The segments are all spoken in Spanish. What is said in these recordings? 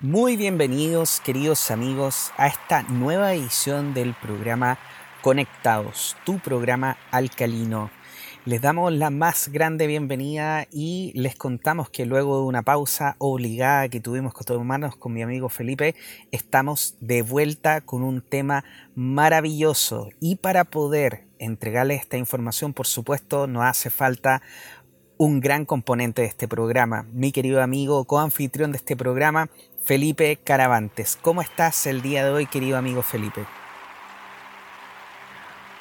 Muy bienvenidos queridos amigos a esta nueva edición del programa Conectados, tu programa alcalino. Les damos la más grande bienvenida y les contamos que luego de una pausa obligada que tuvimos con todos humanos con mi amigo Felipe, estamos de vuelta con un tema maravilloso y para poder entregarles esta información, por supuesto, nos hace falta un gran componente de este programa, mi querido amigo, coanfitrión de este programa, Felipe Caravantes. ¿Cómo estás el día de hoy, querido amigo Felipe?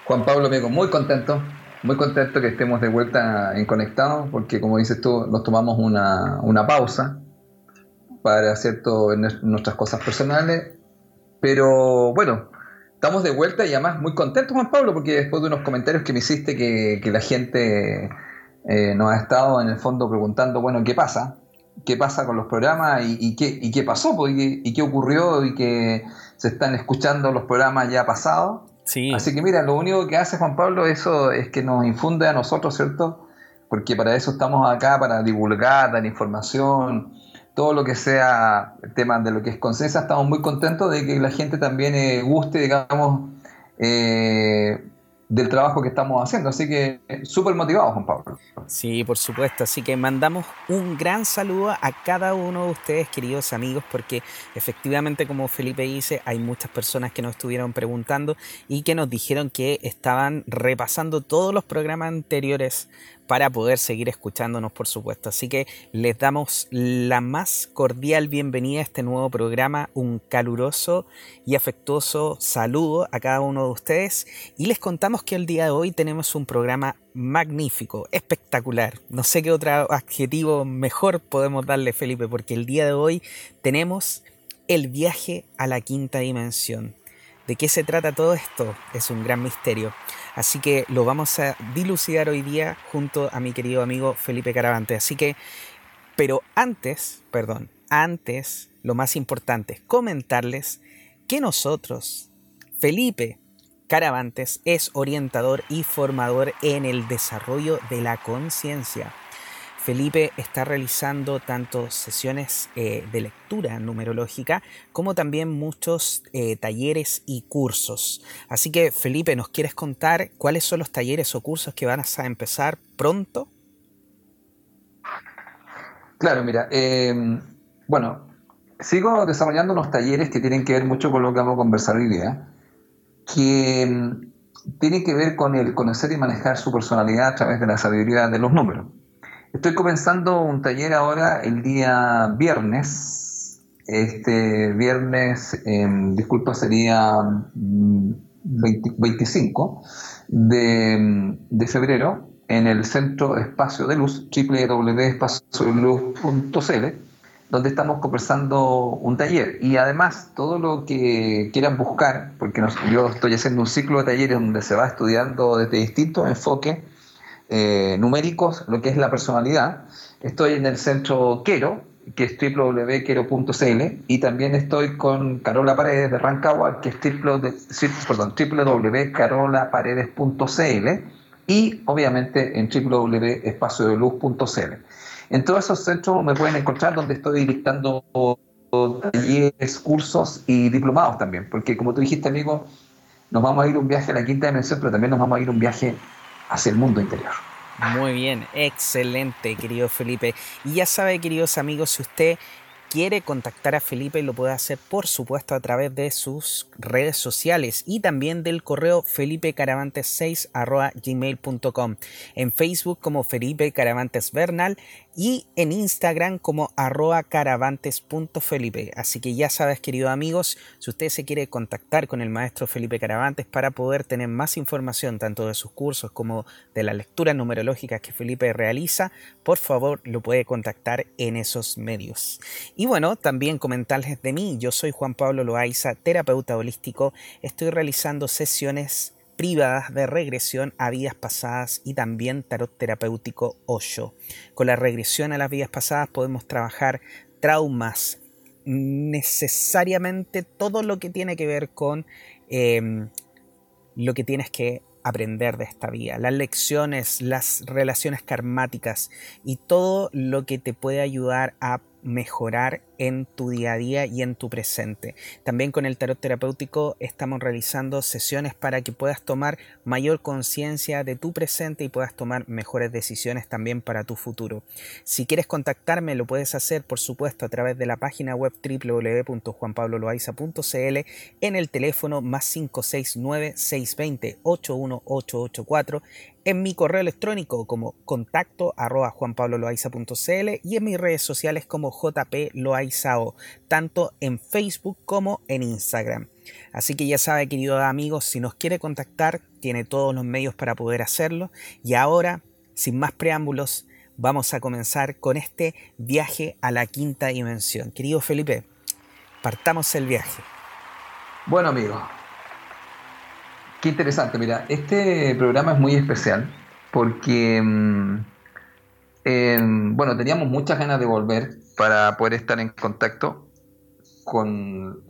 Juan Pablo, amigo, muy contento, muy contento que estemos de vuelta en Conectados, porque como dices tú, nos tomamos una, pausa para hacer todas nuestras cosas personales, pero bueno, estamos de vuelta y además muy contentos, Juan Pablo, porque después de unos comentarios que me hiciste que, la gente eh, nos ha estado en el fondo preguntando, bueno, ¿qué pasa? Qué pasa con los programas y, qué, y qué pasó pues, y, qué, ocurrió y que se están escuchando los programas ya pasados. Sí. Así que mira, lo único que hace Juan Pablo eso es que nos infunde a nosotros, ¿cierto? Porque para eso estamos acá, para divulgar, dar información, todo lo que sea tema de lo que es conciencia, estamos muy contentos de que la gente también eh, guste, digamos, eh, del trabajo que estamos haciendo. Así que súper motivados, Juan Pablo. Sí, por supuesto. Así que mandamos un gran saludo a cada uno de ustedes, queridos amigos, porque efectivamente, como Felipe dice, hay muchas personas que nos estuvieron preguntando y que nos dijeron que estaban repasando todos los programas anteriores para poder seguir escuchándonos, por supuesto. Así que les damos la más cordial bienvenida a este nuevo programa, un caluroso y afectuoso saludo a cada uno de ustedes y les contamos que el día de hoy tenemos un programa magnífico, espectacular. No sé qué otro adjetivo mejor podemos darle, Felipe, porque el día de hoy tenemos el viaje a la quinta dimensión. ¿De qué se trata todo esto? Es un gran misterio. Así que lo vamos a dilucidar hoy día junto a mi querido amigo Felipe Caravante. Así que, pero antes, perdón, antes, lo más importante es comentarles que nosotros, Felipe Caravantes, es orientador y formador en el desarrollo de la conciencia. Felipe está realizando tanto sesiones eh, de lectura numerológica como también muchos eh, talleres y cursos. Así que Felipe, ¿nos quieres contar cuáles son los talleres o cursos que van a empezar pronto? Claro, mira, em, bueno, sigo desarrollando unos talleres que tienen que ver mucho con lo que vamos a conversar hoy día, que em, tienen que ver con el conocer y manejar su personalidad a través de la sabiduría de los números. Estoy comenzando un taller ahora el día viernes. Este viernes, em, disculpa, sería 25 mm, de, de, febrero en el Centro Espacio de Luz, www.espaciodeluz.cl, donde estamos conversando un taller. Y además, todo lo que quieran buscar, porque yo estoy haciendo un ciclo de talleres donde se va estudiando desde distintos enfoques eh, numéricos lo que es la personalidad. Estoy en el centro Quero, que es www.quero.cl, y también estoy con Carola Paredes de Rancagua, que es www.carolaparedes.cl, y obviamente en www.espaciodeluz.cl. En todos esos centros me pueden encontrar donde estoy dictando talleres, cursos y diplomados también, porque como tú dijiste, amigo, nos vamos a ir un viaje a la quinta dimensión, pero también nos vamos a ir un viaje hacia el mundo interior. Muy bien, excelente, querido Felipe. Y ya sabe, queridos amigos, si usted quiere contactar a Felipe, lo puede hacer por supuesto a través de sus redes sociales y también del correo felipecaravantes6 gmail.com. En Facebook como Felipe Caravantes Bernal y en Instagram como arroba caravantes.felipe. Así que ya sabes, queridos amigos, si usted se quiere contactar con el maestro Felipe Caravantes para poder tener más información tanto de sus cursos como de las lecturas numerológicas que Felipe realiza, por favor lo puede contactar en esos medios. Y bueno, también comentarles de mí, yo soy Juan Pablo Loaiza, terapeuta holístico, estoy realizando sesiones privadas de regresión a vidas pasadas y también tarot terapéutico Osho. Con la regresión a las vidas pasadas podemos trabajar traumas, necesariamente todo lo que tiene que ver con em, lo que tienes que aprender de esta vida, las lecciones, las relaciones karmáticas y todo lo que te puede ayudar a mejorar en tu día a día y en tu presente. También con el tarot terapéutico estamos realizando sesiones para que puedas tomar mayor conciencia de tu presente y puedas tomar mejores decisiones también para tu futuro. Si quieres contactarme lo puedes hacer por supuesto a través de la página web www.juanpabloloaiza.cl en el teléfono más 569 620 81884 en mi correo electrónico como contacto arroba y en mis redes sociales como tanto en Facebook como en Instagram. Así que ya sabe, queridos amigos, si nos quiere contactar, tiene todos los medios para poder hacerlo. Y ahora, sin más preámbulos, vamos a comenzar con este viaje a la quinta dimensión. Querido Felipe, partamos el viaje. Bueno, amigos, Qué interesante, mira, este programa es muy especial porque, mm, bueno, teníamos muchas ganas de volver para poder estar en contacto con,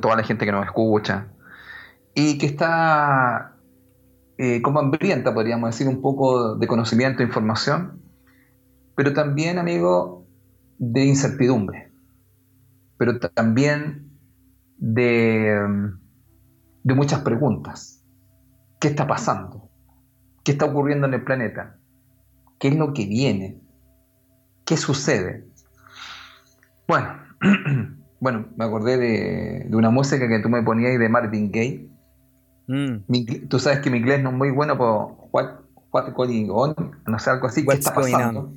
toda la gente que nos escucha y que está eh, como hambrienta, podríamos decir, un poco de conocimiento, e información, pero también, amigo, de incertidumbre, pero también de, de muchas preguntas ¿Qué está pasando? ¿Qué está ocurriendo en el planeta? ¿Qué es lo que viene? ¿Qué sucede? Bueno, bueno, me acordé de, una música que tú me ponías de Marvin Gaye. Mm. tú sabes que mi inglés no es muy bueno por what, what going on, no sé, algo así. ¿Qué está pasando?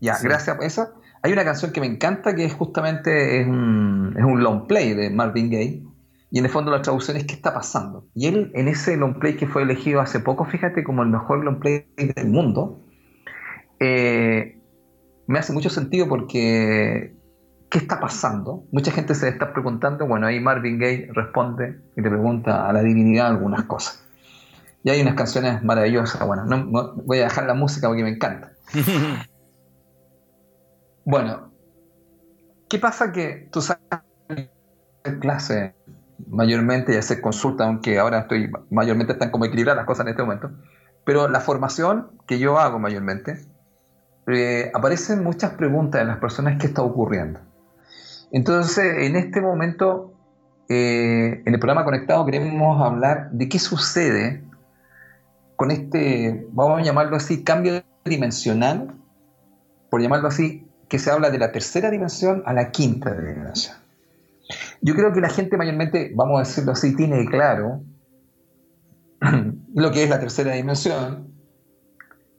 Ya, gracias a eso. Hay una canción que me encanta que es justamente es un, es un long play de Marvin Gaye y en el fondo la traducción es qué está pasando. Y él en ese long play que fue elegido hace poco, fíjate, como el mejor long play del mundo, eh, me hace mucho sentido porque ¿qué está pasando? Mucha gente se está preguntando, bueno, ahí Marvin Gaye responde y te pregunta a la divinidad algunas cosas. Y hay unas canciones maravillosas, bueno, no, voy a dejar la música porque me encanta. bueno, ¿qué pasa que tú sabes clase mayormente ya se consulta, aunque ahora estoy mayormente están como equilibradas las cosas en este momento, pero la formación que yo hago mayormente, eh, aparecen muchas preguntas en las personas qué está ocurriendo. Entonces, en este momento, eh, en el programa Conectado queremos hablar de qué sucede con este, vamos a llamarlo así, cambio dimensional, por llamarlo así, que se habla de la tercera dimensión a la quinta dimensión. Yo creo que la gente mayormente, vamos a decirlo así, tiene claro lo que es la tercera dimensión,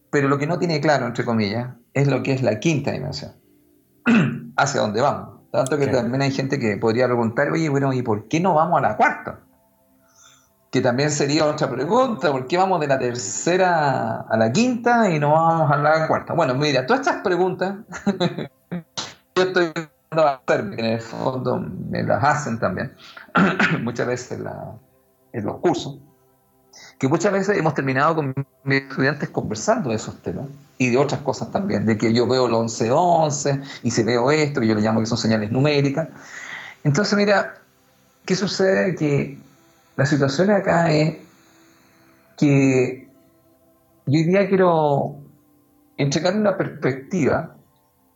pero lo que no tiene claro, entre comillas, es lo que es la quinta dimensión, hacia dónde vamos. Tanto que también hay gente que podría preguntar, oye, bueno, ¿y por qué no vamos a la cuarta? Que también sería otra pregunta, ¿por qué vamos de la tercera a la quinta y no vamos a la cuarta? Bueno, mira, todas estas preguntas, yo estoy en el fondo me las hacen también, muchas veces en los cursos, que muchas veces hemos terminado con mis estudiantes conversando de esos temas y de otras cosas también, de que yo veo el 11-11 y si veo esto, que yo le llamo que son señales numéricas. Entonces, mira, ¿qué sucede? Que la situación acá es que yo hoy día quiero entregar una perspectiva,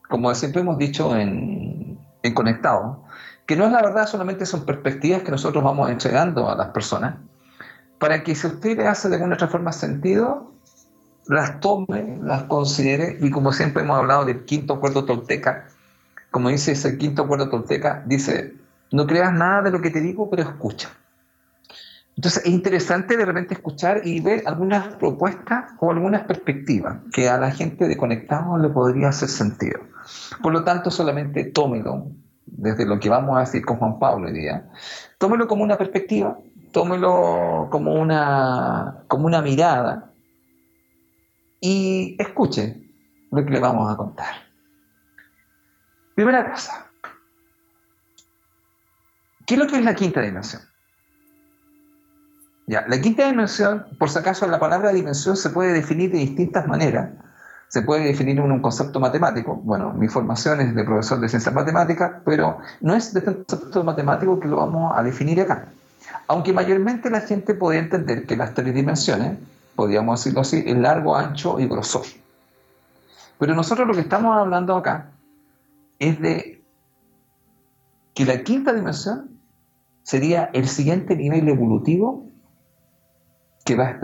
como siempre hemos dicho en, en conectado, que no es la verdad, solamente son perspectivas que nosotros vamos entregando a las personas, para que si usted le hace de alguna otra forma sentido, las tome, las considere, y como siempre hemos hablado del quinto acuerdo tolteca, como dice ese quinto acuerdo tolteca, dice, no creas nada de lo que te digo, pero escucha. Entonces es interesante de repente escuchar y ver algunas propuestas o algunas perspectivas que a la gente de conectado le podría hacer sentido. Por lo tanto, solamente tómelo, desde lo que vamos a decir con Juan Pablo hoy día, tómelo como una perspectiva, tómelo como una, como una mirada y escuche lo que le vamos a contar. Primera cosa, ¿qué es lo que es la quinta dimensión? la quinta dimensión, por si acaso, la palabra dimensión se puede definir de distintas maneras. Se puede definir en un concepto matemático. Bueno, mi formación es de profesor de ciencias matemáticas, pero no es de concepto matemático que lo vamos a definir acá. Aunque mayormente la gente puede entender que las tres dimensiones, podríamos decirlo así, es largo, ancho y grosor. Pero nosotros lo que estamos hablando acá es de que la quinta dimensión sería el siguiente nivel evolutivo que va,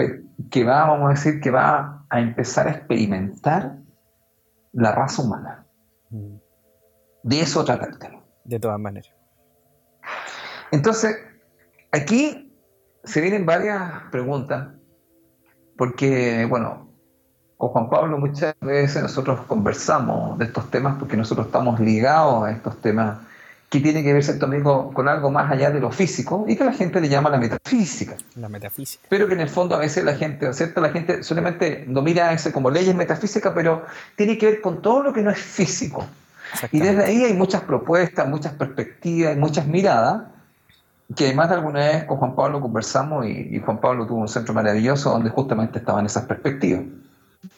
que va, vamos a decir, que va a empezar a experimentar la raza humana. Mm. De eso trata el tema. De todas maneras. Entonces, aquí se vienen varias preguntas, porque, bueno, con Juan Pablo muchas veces nosotros conversamos de estos temas porque nosotros estamos ligados a estos temas que tienen que ver también con, algo más allá de lo físico y que la gente le llama la metafísica. La metafísica. Pero que en el fondo a veces la gente, ¿cierto? La gente solamente no mira eso como leyes metafísicas, pero tiene que ver con todo lo que no es físico. Y desde ahí hay muchas propuestas, muchas perspectivas, muchas miradas, que más de alguna vez con Juan Pablo conversamos y, y Juan Pablo tuvo un centro maravilloso donde justamente estaban esas perspectivas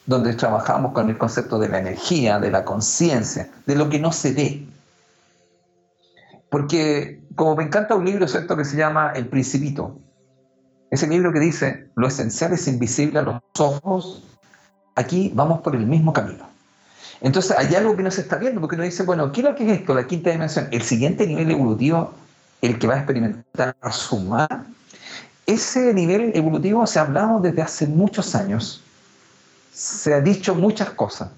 donde trabajamos con el concepto de la energía, de la conciencia, de lo que no se ve. Porque como me encanta un libro, ¿cierto?, que se llama El Principito. Ese libro que dice, lo esencial es invisible a los ojos, aquí vamos por el mismo camino. Entonces hay algo que no se está viendo, porque uno dice, bueno, ¿qué es lo que es esto? La quinta dimensión, el siguiente nivel evolutivo, el que va a experimentar sumar. Ese nivel evolutivo se ha hablado desde hace muchos años se ha dicho muchas cosas.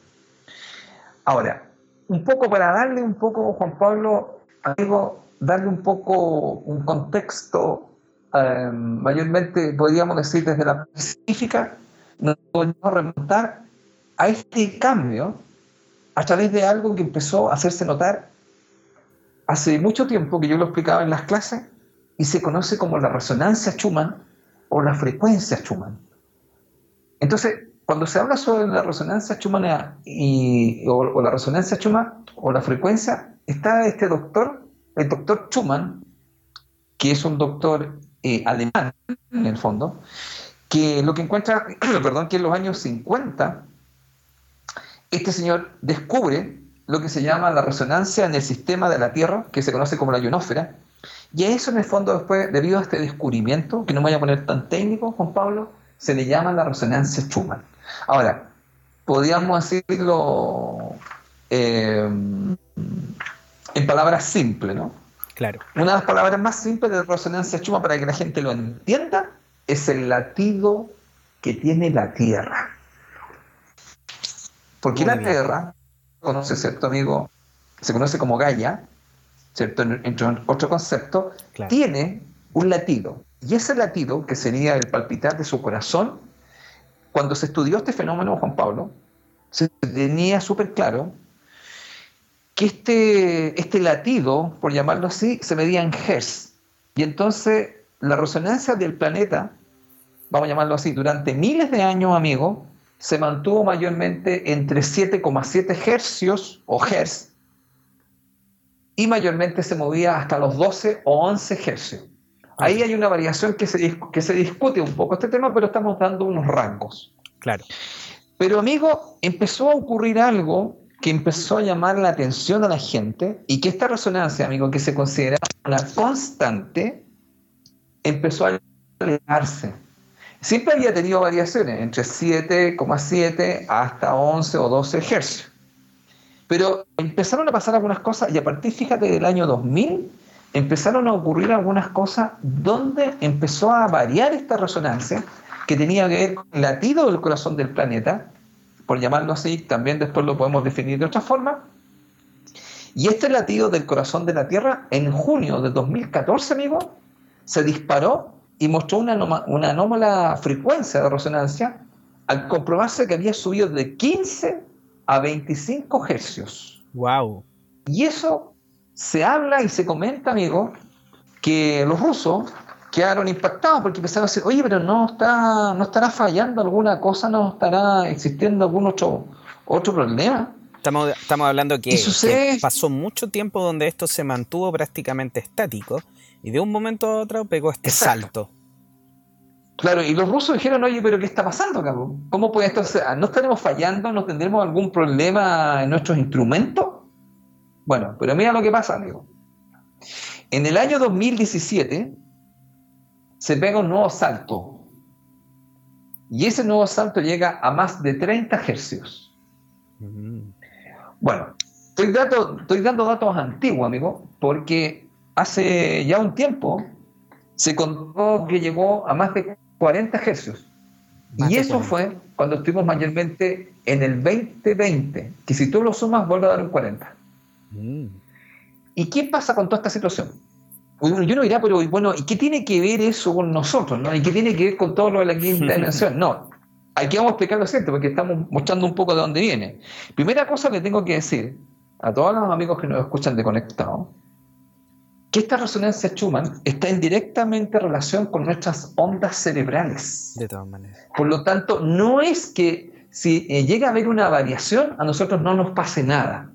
Ahora, un poco para darle un poco, Juan Pablo, amigo, darle un poco un contexto, eh, mayormente podríamos decir desde la específica, nos podemos remontar a este cambio a través de algo que empezó a hacerse notar hace mucho tiempo, que yo lo explicaba en las clases, y se conoce como la resonancia Schumann o la frecuencia Schumann. Entonces, cuando se habla sobre la resonancia Schumann y, o, la resonancia Schumann o la frecuencia, está este doctor, el doctor Schumann, que es un doctor eh, alemán en el fondo, que lo que encuentra, perdón, que en los años 50, este señor descubre lo que se llama la resonancia en el sistema de la Tierra, que se conoce como la ionósfera, y a eso en el fondo después, debido a este descubrimiento, que no me voy a poner tan técnico, Juan Pablo, se le llama la resonancia Schumann. Ahora, podríamos decirlo eh, en palabras simples, ¿no? Claro. Una de las palabras más simples de resonancia chuma para que la gente lo entienda es el latido que tiene la Tierra. Porque la Tierra, conoce, ¿cierto, amigo? Se conoce como Gaia, ¿cierto? Entre otro concepto, tiene un latido. Y ese latido, que sería el palpitar de su corazón, cuando se estudió este fenómeno, Juan Pablo, se tenía súper claro que este, este latido, por llamarlo así, se medía en Hertz. Y entonces la resonancia del planeta, vamos a llamarlo así, durante miles de años, amigo, se mantuvo mayormente entre 7,7 hercios o hertz y mayormente se movía hasta los 12 o 11 hercios. Ahí hay una variación que se, que se discute un poco este tema, pero estamos dando unos rangos. Claro. Pero amigo, empezó a ocurrir algo que empezó a llamar la atención a la gente y que esta resonancia, amigo, que se considera una constante, empezó a elevarse. Siempre había tenido variaciones, entre 7,7 hasta 11 o 12 hercios. Pero empezaron a pasar algunas cosas y a partir, fíjate, del año 2000 empezaron a ocurrir algunas cosas donde empezó a variar esta resonancia que tenía que ver con el latido del corazón del planeta, por llamarlo así, también después lo podemos definir de otra forma. Y este latido del corazón de la Tierra, en junio de 2014, amigo, se disparó y mostró una, una anómala frecuencia de resonancia al comprobarse que había subido de 15 a 25 hercios. ¡Wow! Y eso se habla y se comenta, amigo, que los rusos quedaron impactados porque empezaron a decir, oye, pero no está, no estará fallando alguna cosa, no estará existiendo algún otro, otro problema. Estamos, estamos hablando que, pasó mucho tiempo donde esto se mantuvo prácticamente estático y de un momento a otro pegó este salto. Claro, y los rusos dijeron, oye, pero ¿qué está pasando, cabrón? ¿Cómo puede esto ser? ¿No estaremos fallando? ¿No tendremos algún problema en nuestros instrumentos? Bueno, pero mira lo que pasa, amigo. En el año 2017 se pega un nuevo salto. Y ese nuevo salto llega a más de 30 hercios. Mm. Bueno, estoy, estoy dando datos antiguos, amigo, porque hace ya un tiempo se contó que llegó a más de 40 hercios. y eso fue cuando estuvimos mayormente en el 2020, que si tú lo sumas vuelve a dar un 40. Mm. ¿Y qué pasa con toda esta situación? Yo no dirá, pero bueno, ¿y qué tiene que ver eso con nosotros? ¿no? ¿Y qué tiene que ver con todo lo de la quinta dimensión? No, aquí vamos a explicar lo cierto, porque estamos mostrando un poco de dónde viene. Primera cosa que tengo que decir a todos los amigos que nos escuchan de Conectado, que esta resonancia Schumann está en directamente relación con nuestras ondas cerebrales. De todas maneras. Por lo tanto, no es que si eh, llega a haber una variación, a nosotros no nos pase nada.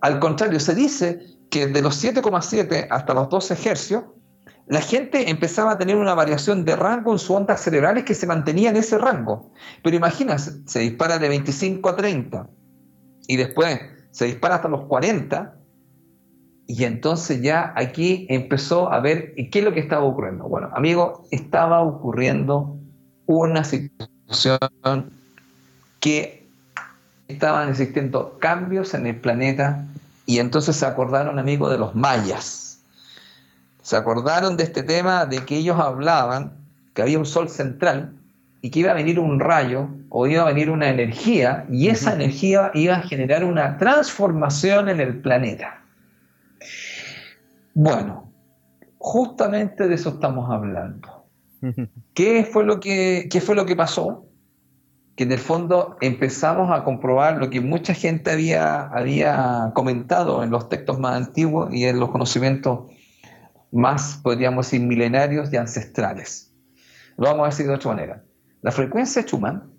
Al contrario, se dice que de los 7,7 hasta los 12 hercios, la gente empezaba a tener una variación de rango en sus ondas cerebrales que se mantenía en ese rango. Pero imagina, se dispara de 25 a 30 y después se dispara hasta los 40 y entonces ya aquí empezó a ver qué es lo que estaba ocurriendo. Bueno, amigo, estaba ocurriendo una situación que estaban existiendo cambios en el planeta y entonces se acordaron, amigo, de los mayas. Se acordaron de este tema de que ellos hablaban que había un sol central y que iba a venir un rayo o iba a venir una energía y esa energía iba a generar una transformación en el planeta. Bueno, justamente de eso estamos hablando. ¿Qué fue lo que, fue lo que pasó? Que en el fondo empezamos a comprobar lo que mucha gente había, había comentado en los textos más antiguos y en los conocimientos más, podríamos decir, milenarios y ancestrales. Lo vamos a decir de otra manera. La frecuencia Schumann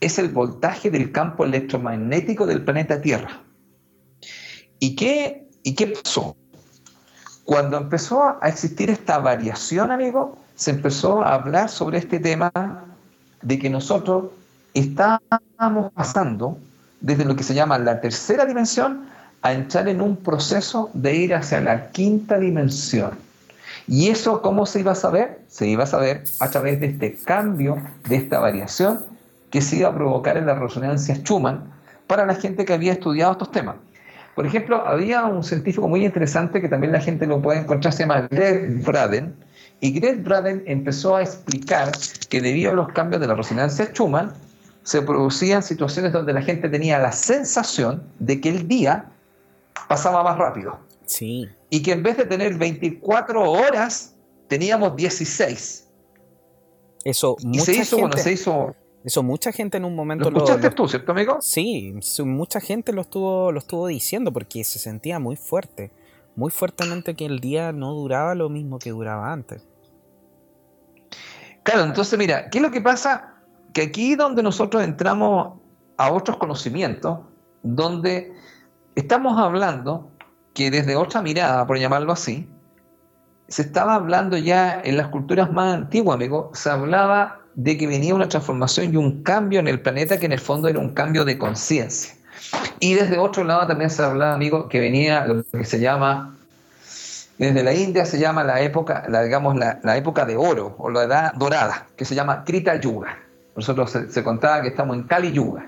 es el voltaje del campo electromagnético del planeta Tierra. ¿Y qué, y qué pasó? Cuando empezó a existir esta variación, amigo, se empezó a hablar sobre este tema de que nosotros estábamos pasando desde lo que se llama la tercera dimensión a entrar en un proceso de ir hacia la quinta dimensión. ¿Y eso cómo se iba a saber? Se iba a saber a través de este cambio, de esta variación que se iba a provocar en la resonancia Schumann para la gente que había estudiado estos temas. Por ejemplo, había un científico muy interesante que también la gente lo puede encontrar, se llama Greg Braden, y Greg Braden empezó a explicar que debido a los cambios de la resonancia Schumann, se producían situaciones donde la gente tenía la sensación de que el día pasaba más rápido. Sí. Y que en vez de tener 24 horas, teníamos 16. Eso, y se hizo, bueno, se hizo eso mucha gente en un momento lo escuchaste tú, ¿cierto, amigo? Sí, mucha gente lo estuvo, lo estuvo diciendo porque se sentía muy fuerte, muy fuertemente que el día no duraba lo mismo que duraba antes. Claro, entonces mira, ¿qué es lo que pasa? Que aquí donde nosotros entramos a otros conocimientos, donde estamos hablando que desde otra mirada, por llamarlo así, se estaba hablando ya en las culturas más antiguas, amigo, se hablaba de que venía una transformación y un cambio en el planeta que en el fondo era un cambio de conciencia. Y desde otro lado también se hablaba, amigo, que venía lo que se llama, desde la India se llama la época, la, digamos, la, época de oro o la edad dorada, que se llama Krita Yuga. Nosotros se, contaba que estamos en Kali Yuga.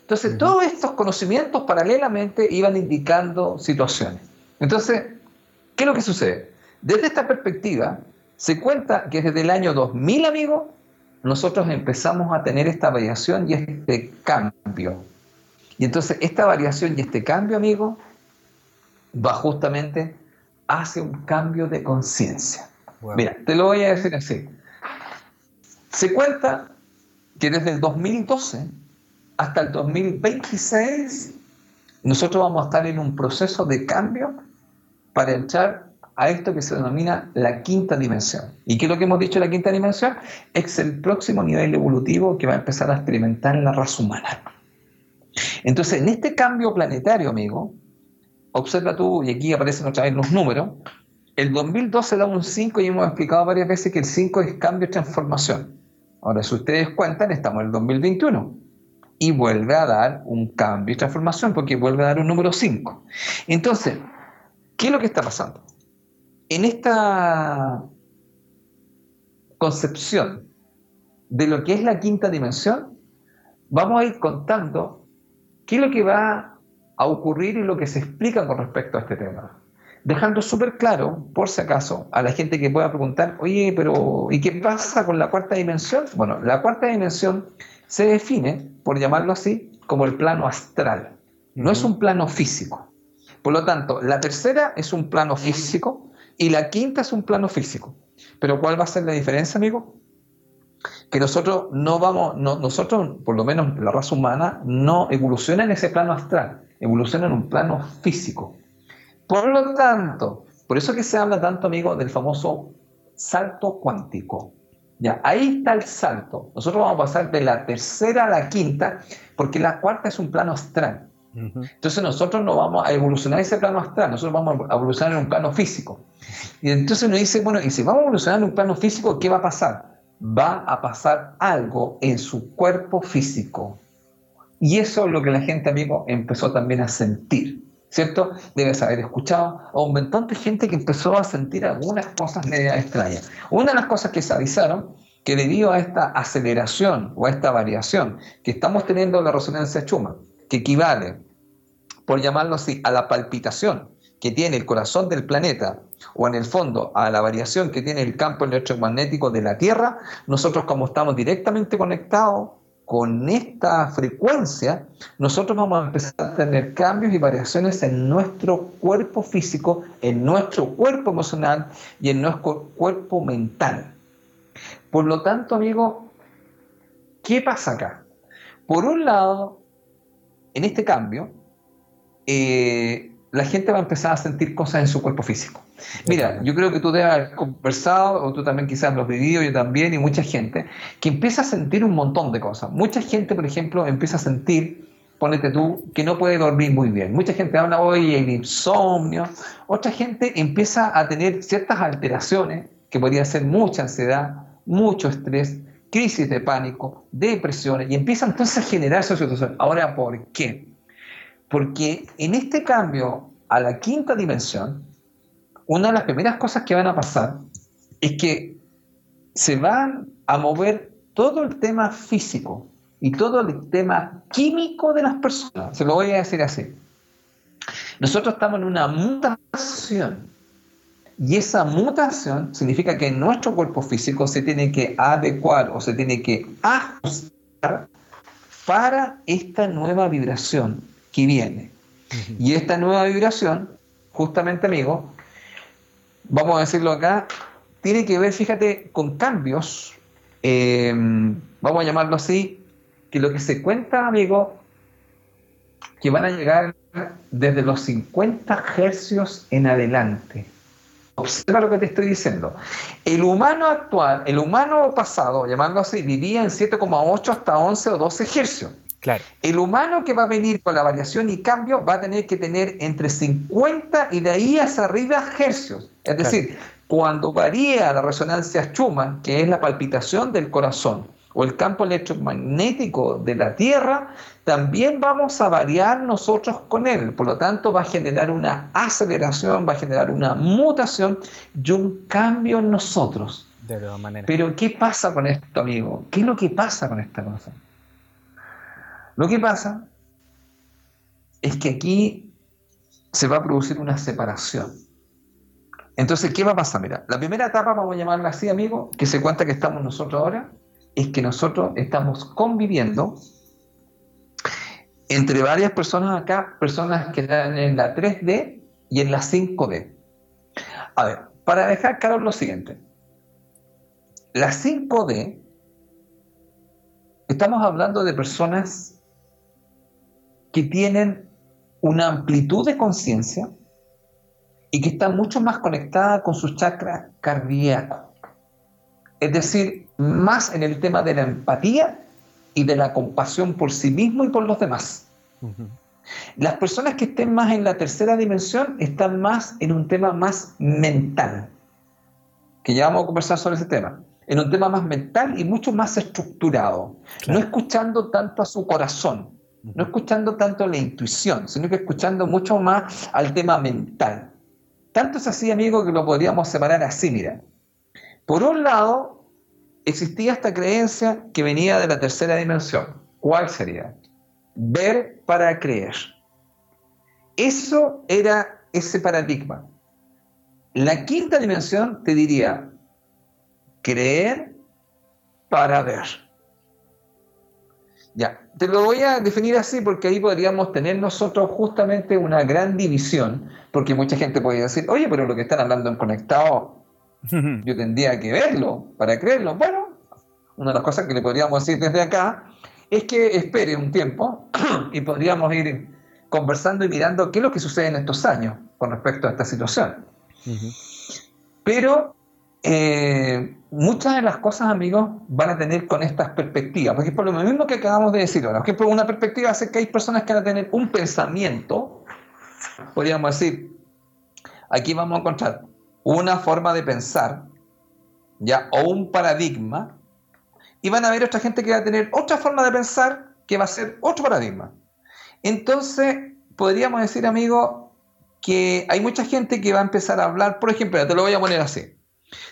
Entonces, todos estos conocimientos paralelamente iban indicando situaciones. Entonces, ¿qué es lo que sucede? Desde esta perspectiva, se cuenta que desde el año 2000, amigo, nosotros empezamos a tener esta variación y este cambio. Y entonces esta variación y este cambio, amigo, va justamente hacia un cambio de conciencia. Mira, te lo voy a decir así. Se cuenta que desde el 2012 hasta el 2026 nosotros vamos a estar en un proceso de cambio para entrar a esto que se denomina la quinta dimensión. ¿Y qué es lo que hemos dicho de la quinta dimensión? Es el próximo nivel evolutivo que va a empezar a experimentar la raza humana. Entonces, en este cambio planetario, amigo, observa tú, y aquí aparecen otra vez los números, el 2012 da un 5 y hemos explicado varias veces que el 5 es cambio y transformación. Ahora, si ustedes cuentan, estamos en el 2021 y vuelve a dar un cambio y transformación porque vuelve a dar un número 5. Entonces, ¿qué es lo que está pasando? En esta concepción de lo que es la quinta dimensión, vamos a ir contando qué es lo que va a ocurrir y lo que se explica con respecto a este tema. dejando súper claro, por si acaso, a la gente que pueda preguntar, oye, pero ¿y qué pasa con la cuarta dimensión? Bueno, la cuarta dimensión se define, por llamarlo así, como el plano astral. No es un plano físico. Por lo tanto, la tercera es un plano físico y la quinta es un plano físico. Pero ¿cuál va a ser la diferencia, amigo? Que nosotros no vamos, nosotros, por lo menos la raza humana, no evoluciona en ese plano astral, evoluciona en un plano físico. Por lo tanto, por eso que se habla tanto, amigo, del famoso salto cuántico. Ya, ahí está el salto. Nosotros vamos a pasar de la tercera a la quinta, porque la cuarta es un plano astral. Entonces nosotros no vamos a evolucionar ese plano astral, nosotros vamos a evolucionar en un plano físico. Y entonces nos dice, bueno, y si vamos a evolucionar en un plano físico, ¿qué va a pasar? Va a pasar algo en su cuerpo físico. Y eso es lo que la gente, amigo, empezó también a sentir. ¿cierto? Debes haber escuchado a un montón de gente que empezó a sentir algunas cosas media extrañas. Una de las cosas que se avisaron, que debido a esta aceleración o a esta variación que estamos teniendo en la resonancia Chuma, que equivale, por llamarlo así, a la palpitación que tiene el corazón del planeta, o en el fondo a la variación que tiene el campo electromagnético de la Tierra, nosotros como estamos directamente conectados con esta frecuencia, nosotros vamos a empezar a tener cambios y variaciones en nuestro cuerpo físico, en nuestro cuerpo emocional y en nuestro cuerpo mental. Por lo tanto, amigo, ¿qué pasa acá? Por un lado, en este cambio, eh, la gente va a empezar a sentir cosas en su cuerpo físico. Mira, yo creo que tú debes haber conversado, o tú también quizás lo has vivido, yo también, y mucha gente, que empieza a sentir un montón de cosas. Mucha gente, por ejemplo, empieza a sentir, ponete tú, que no puede dormir muy bien. Mucha gente habla hoy de insomnio. Otra gente empieza a tener ciertas alteraciones, que podría ser mucha ansiedad, mucho estrés, crisis de pánico, depresiones, y empieza entonces a generarse situación. Ahora, ¿por qué? Porque en este cambio a la quinta dimensión, una de las primeras cosas que van a pasar es que se van a mover todo el tema físico y todo el tema químico de las personas. Se lo voy a decir así. Nosotros estamos en una mutación y esa mutación significa que nuestro cuerpo físico se tiene que adecuar o se tiene que ajustar para esta nueva vibración que viene. Y esta nueva vibración, justamente amigo, vamos a decirlo acá, tiene que ver, fíjate, con cambios, eh, vamos a llamarlo así, que lo que se cuenta, amigo, que van a llegar desde los 50 hercios en adelante. Observa lo que te estoy diciendo. El humano actual, el humano pasado, llamarlo así, vivía en 7,8 hasta 11 o 12 hercios. Claro. El humano que va a venir con la variación y cambio va a tener que tener entre 50 y de ahí hacia arriba hercios. Es decir, cuando varía la resonancia Schumann, que es la palpitación del corazón, o el campo electromagnético de la Tierra, también vamos a variar nosotros con él. Por lo tanto, va a generar una aceleración, va a generar una mutación y un cambio en nosotros. De todas maneras. Pero, ¿qué pasa con esto, amigo? ¿Qué es lo que pasa con esta cosa? Lo que pasa es que aquí se va a producir una separación. Entonces, ¿qué va a pasar? Mira, la primera etapa, vamos a llamarla así, amigo, que se cuenta que estamos nosotros ahora, es que nosotros estamos conviviendo entre varias personas acá, personas que están en la 3D y en la 5D. A ver, para dejar claro lo siguiente, la 5D, estamos hablando de personas que tienen una amplitud de conciencia y que están mucho más conectadas con su chakra cardíaco. Es decir, más en el tema de la empatía y de la compasión por sí mismo y por los demás. Las personas que estén más en la tercera dimensión están más en un tema más mental, que ya vamos a conversar sobre ese tema, en un tema más mental y mucho más estructurado, no escuchando tanto a su corazón, no escuchando tanto la intuición, sino que escuchando mucho más al tema mental. Tanto es así, amigo, que lo podríamos separar así, mira. Por un lado, existía esta creencia que venía de la tercera dimensión. ¿Cuál sería? Ver para creer. Eso era ese paradigma. La quinta dimensión te diría creer para ver. Ya, te lo voy a definir así porque ahí podríamos tener nosotros justamente una gran división, porque mucha gente puede decir, oye, pero lo que están hablando en conectado, yo tendría que verlo para creerlo. Bueno, una de las cosas que le podríamos decir desde acá es que espere un tiempo y podríamos ir conversando y mirando qué es lo que sucede en estos años con respecto a esta situación. Pero eh, muchas de las cosas, amigos, van a tener con estas perspectivas. Por ejemplo, lo mismo que acabamos de decir ahora. Por una perspectiva hace que hay personas que van a tener un pensamiento, podríamos decir, aquí vamos a encontrar una forma de pensar, ya, o un paradigma, y van a haber otra gente que va a tener otra forma de pensar que va a ser otro paradigma. Entonces, podríamos decir, amigo, que hay mucha gente que va a empezar a hablar, por ejemplo, te lo voy a poner así.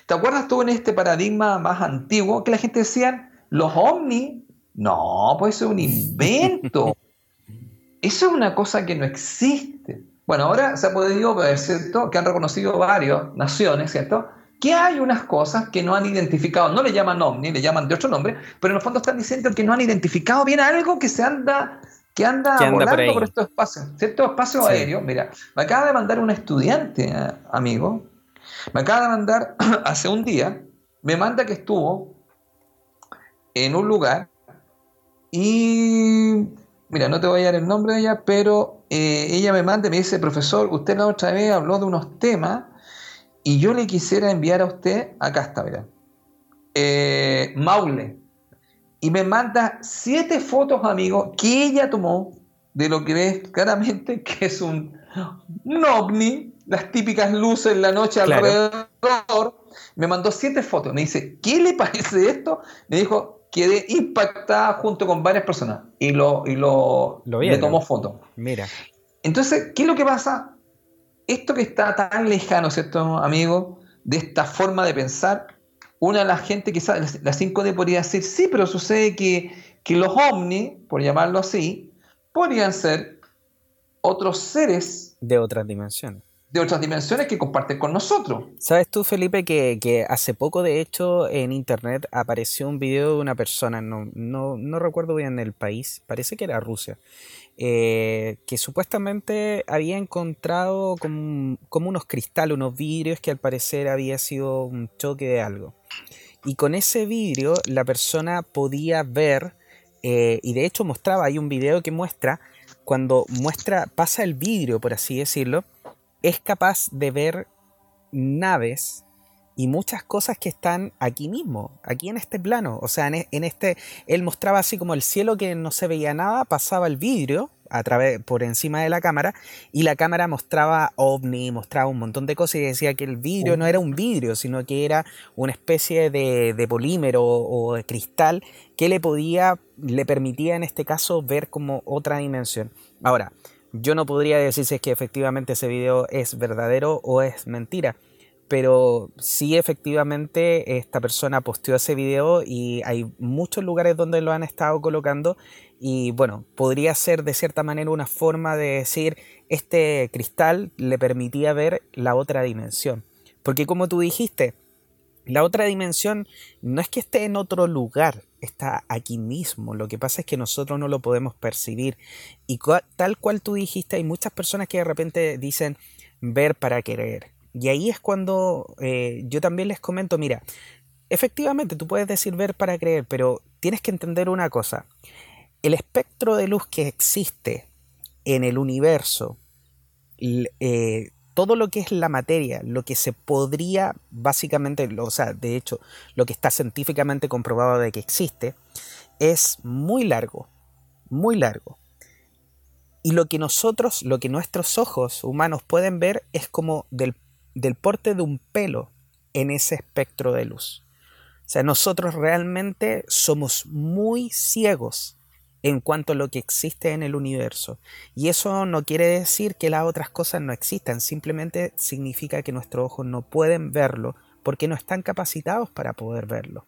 ¿Te acuerdas tú en este paradigma más antiguo que la gente decía, los ovnis? No, pues eso es un invento. Eso es una cosa que no existe. Bueno, ahora se ha podido ver, ¿cierto? Que han reconocido varias naciones, ¿cierto? Que hay unas cosas que no han identificado, no le llaman ovni, le llaman de otro nombre, pero en el fondo están diciendo que no han identificado bien algo que se anda que anda, volando por, estos espacios, ¿cierto? Espacio aéreo. Mira, me acaba de mandar un estudiante, eh, amigo, me acaba de mandar hace un día, me manda que estuvo en un lugar y, mira, no te voy a dar el nombre de ella, pero eh, ella me manda y me dice, profesor, usted la otra vez habló de unos temas y yo le quisiera enviar a usted, acá está, mira, eh, Maule. Y me manda siete fotos, amigo, que ella tomó de lo que ves claramente que es un, ovni, las típicas luces en la noche alrededor. Me mandó siete fotos. Me dice, ¿qué le parece esto? Me dijo, quedé impactada junto con varias personas y lo, y lo, le tomó foto. Mira. Entonces, ¿qué es lo que pasa? Esto que está tan lejano, ¿cierto, amigo? De esta forma de pensar, una de las gente, quizás la 5D podría decir, sí, pero sucede que, que los ovnis, por llamarlo así, podrían ser otros seres. De otras dimensiones. De otras dimensiones que comparten con nosotros. ¿Sabes tú, Felipe, que, hace poco, de hecho, en internet apareció un video de una persona, no, no, no recuerdo bien el país, parece que era Rusia, eh, que supuestamente había encontrado como, como, unos cristales, unos vidrios que al parecer había sido un choque de algo. Y con ese vidrio la persona podía ver, eh, y de hecho mostraba, hay un video que muestra, cuando muestra, pasa el vidrio, por así decirlo, es capaz de ver naves y muchas cosas que están aquí mismo, aquí en este plano. O sea, en, e, este, él mostraba así como el cielo que no se veía nada, pasaba el vidrio a través, por encima de la cámara y la cámara mostraba ovni, mostraba un montón de cosas y decía que el vidrio no era un vidrio, sino que era una especie de, de polímero o de cristal que le podía, le permitía en este caso ver como otra dimensión. Ahora, yo no podría decir si es que efectivamente ese video es verdadero o es mentira pero sí efectivamente esta persona posteó ese video y hay muchos lugares donde lo han estado colocando y bueno, podría ser de cierta manera una forma de decir este cristal le permitía ver la otra dimensión. Porque como tú dijiste, la otra dimensión no es que esté en otro lugar, está aquí mismo. Lo que pasa es que nosotros no lo podemos percibir. Y tal cual tú dijiste, hay muchas personas que de repente dicen ver para querer y ahí es cuando eh, yo también les comento, mira, efectivamente tú puedes decir ver para creer, pero tienes que entender una cosa. El espectro de luz que existe en el universo, eh, todo lo que es la materia, lo que se podría básicamente, o sea, de hecho, lo que está científicamente comprobado de que existe, es muy largo, muy largo. Y lo que nosotros, lo que nuestros ojos humanos pueden ver es como del del porte de un pelo en ese espectro de luz. O sea, nosotros realmente somos muy ciegos en cuanto a lo que existe en el universo. Y eso no quiere decir que las otras cosas no existan, simplemente significa que nuestros ojos no pueden verlo porque no están capacitados para poder verlo.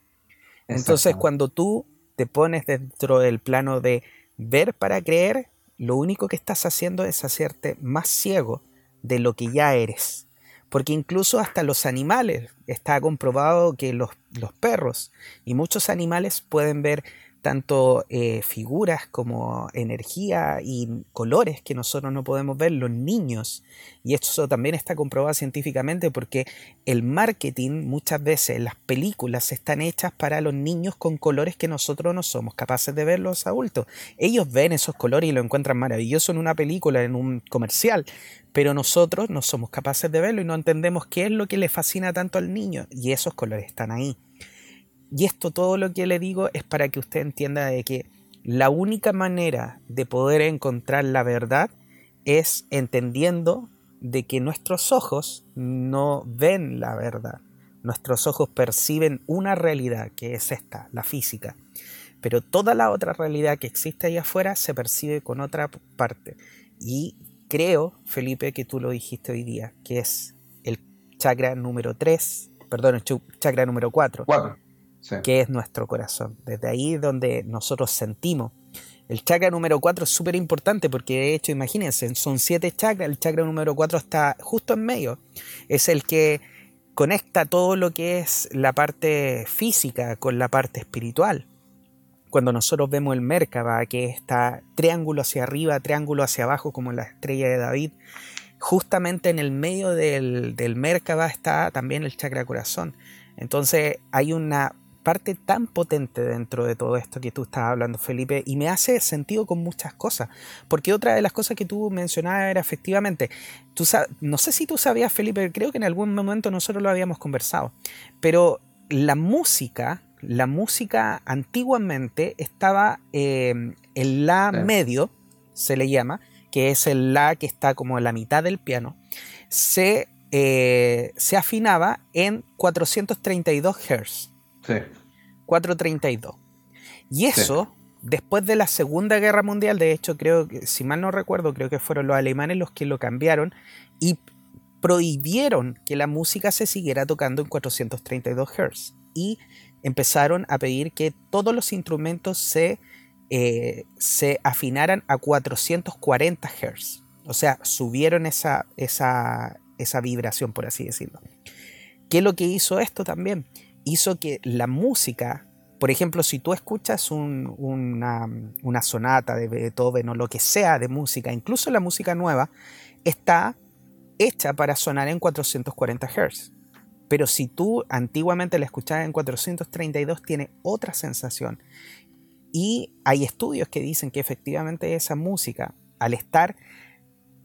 Entonces, cuando tú te pones dentro del plano de ver para creer, lo único que estás haciendo es hacerte más ciego de lo que ya eres porque incluso hasta los animales, está comprobado que los, los perros y muchos animales pueden ver tanto eh, figuras como energía y colores que nosotros no podemos ver, los niños. Y esto también está comprobado científicamente porque el marketing muchas veces, las películas están hechas para los niños con colores que nosotros no somos capaces de ver los adultos. Ellos ven esos colores y lo encuentran maravilloso en una película, en un comercial, pero nosotros no somos capaces de verlo y no entendemos qué es lo que le fascina tanto al niño y esos colores están ahí. Y esto todo lo que le digo es para que usted entienda de que la única manera de poder encontrar la verdad es entendiendo de que nuestros ojos no ven la verdad. Nuestros ojos perciben una realidad que es esta, la física. Pero toda la otra realidad que existe ahí afuera se percibe con otra parte. Y creo, Felipe, que tú lo dijiste hoy día, que es el chakra número 3, perdón, el chakra número 4. 4 que es nuestro corazón. Desde ahí donde nosotros sentimos. El chakra número 4 es súper importante porque de hecho, imagínense, son siete chakras, el chakra número 4 está justo en medio. Es el que conecta todo lo que es la parte física con la parte espiritual. Cuando nosotros vemos el Merkaba, que está triángulo hacia arriba, triángulo hacia abajo, como la estrella de David, justamente en el medio del, del Merkaba está también el chakra corazón. Entonces hay una parte tan potente dentro de todo esto que tú estás hablando, Felipe, y me hace sentido con muchas cosas. Porque otra de las cosas que tú mencionabas era efectivamente, tú no sé si tú sabías, Felipe, creo que en algún momento nosotros lo habíamos conversado, pero la música, la música antiguamente estaba en la medio, se le llama, que es el la que está como en la mitad del piano, se, eh, se afinaba en 432 Hz. Sí. 432. Y eso, después de la Segunda Guerra Mundial, de hecho, creo que, si mal no recuerdo, creo que fueron los alemanes los que lo cambiaron y prohibieron que la música se siguiera tocando en 432 Hz. Y empezaron a pedir que todos los instrumentos se, eh, se afinaran a 440 Hz. O sea, subieron esa, esa, esa vibración, por así decirlo. ¿Qué es lo que hizo esto también? Hizo que la música, por ejemplo, si tú escuchas una, sonata de Beethoven o lo que sea de música, incluso la música nueva, está hecha para sonar en 440 Hz. Pero si tú antiguamente la escuchabas en 432, tiene otra sensación. Y hay estudios que dicen que efectivamente esa música, al estar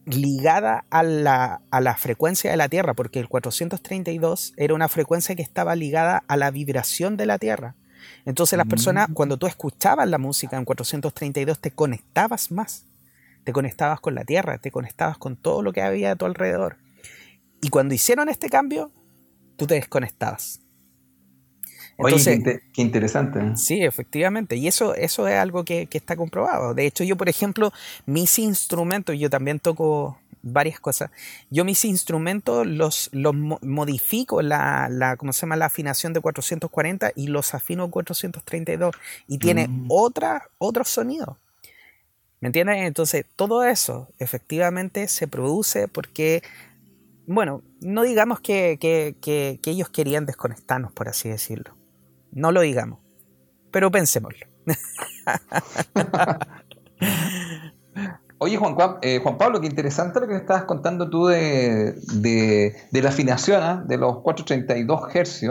ligada a la, a la, frecuencia de la Tierra, porque el 432 era una frecuencia que estaba ligada a la vibración de la Tierra. Entonces las personas, mm. cuando tú escuchabas la música en 432, te conectabas más, te conectabas con la Tierra, te conectabas con todo lo que había a tu alrededor. Y cuando hicieron este cambio, tú te desconectabas. Oye, qué, interesante. ¿eh? Sí, efectivamente. Y eso, eso es algo que, está comprobado. De hecho, yo, por ejemplo, mis instrumentos, yo también toco varias cosas. Yo mis instrumentos los, los modifico la, la, ¿cómo se llama? la afinación de 440 y los afino 432 y tiene mm. otra, otro sonido. ¿Me entiendes? Entonces, todo eso efectivamente se produce porque, bueno, no digamos que, que ellos querían desconectarnos, por así decirlo. No lo digamos, pero pensémoslo. Oye, Juan, eh, Juan, Pablo, qué interesante lo que estabas contando tú de, la afinación ¿ah? de los 432 Hz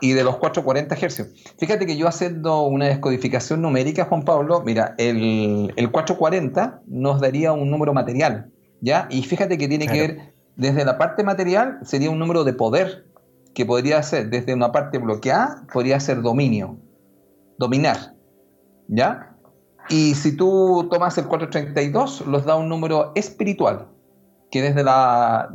y de los 440 Hz. Fíjate que yo haciendo una descodificación numérica, Juan Pablo, mira, el, 440 nos daría un número material, ¿ya? Y fíjate que tiene que ver, desde la parte material, sería un número de poder, que podría ser desde una parte bloqueada, podría ser dominio, dominar, ¿ya? Y si tú tomas el 432, los da un número espiritual, que desde la...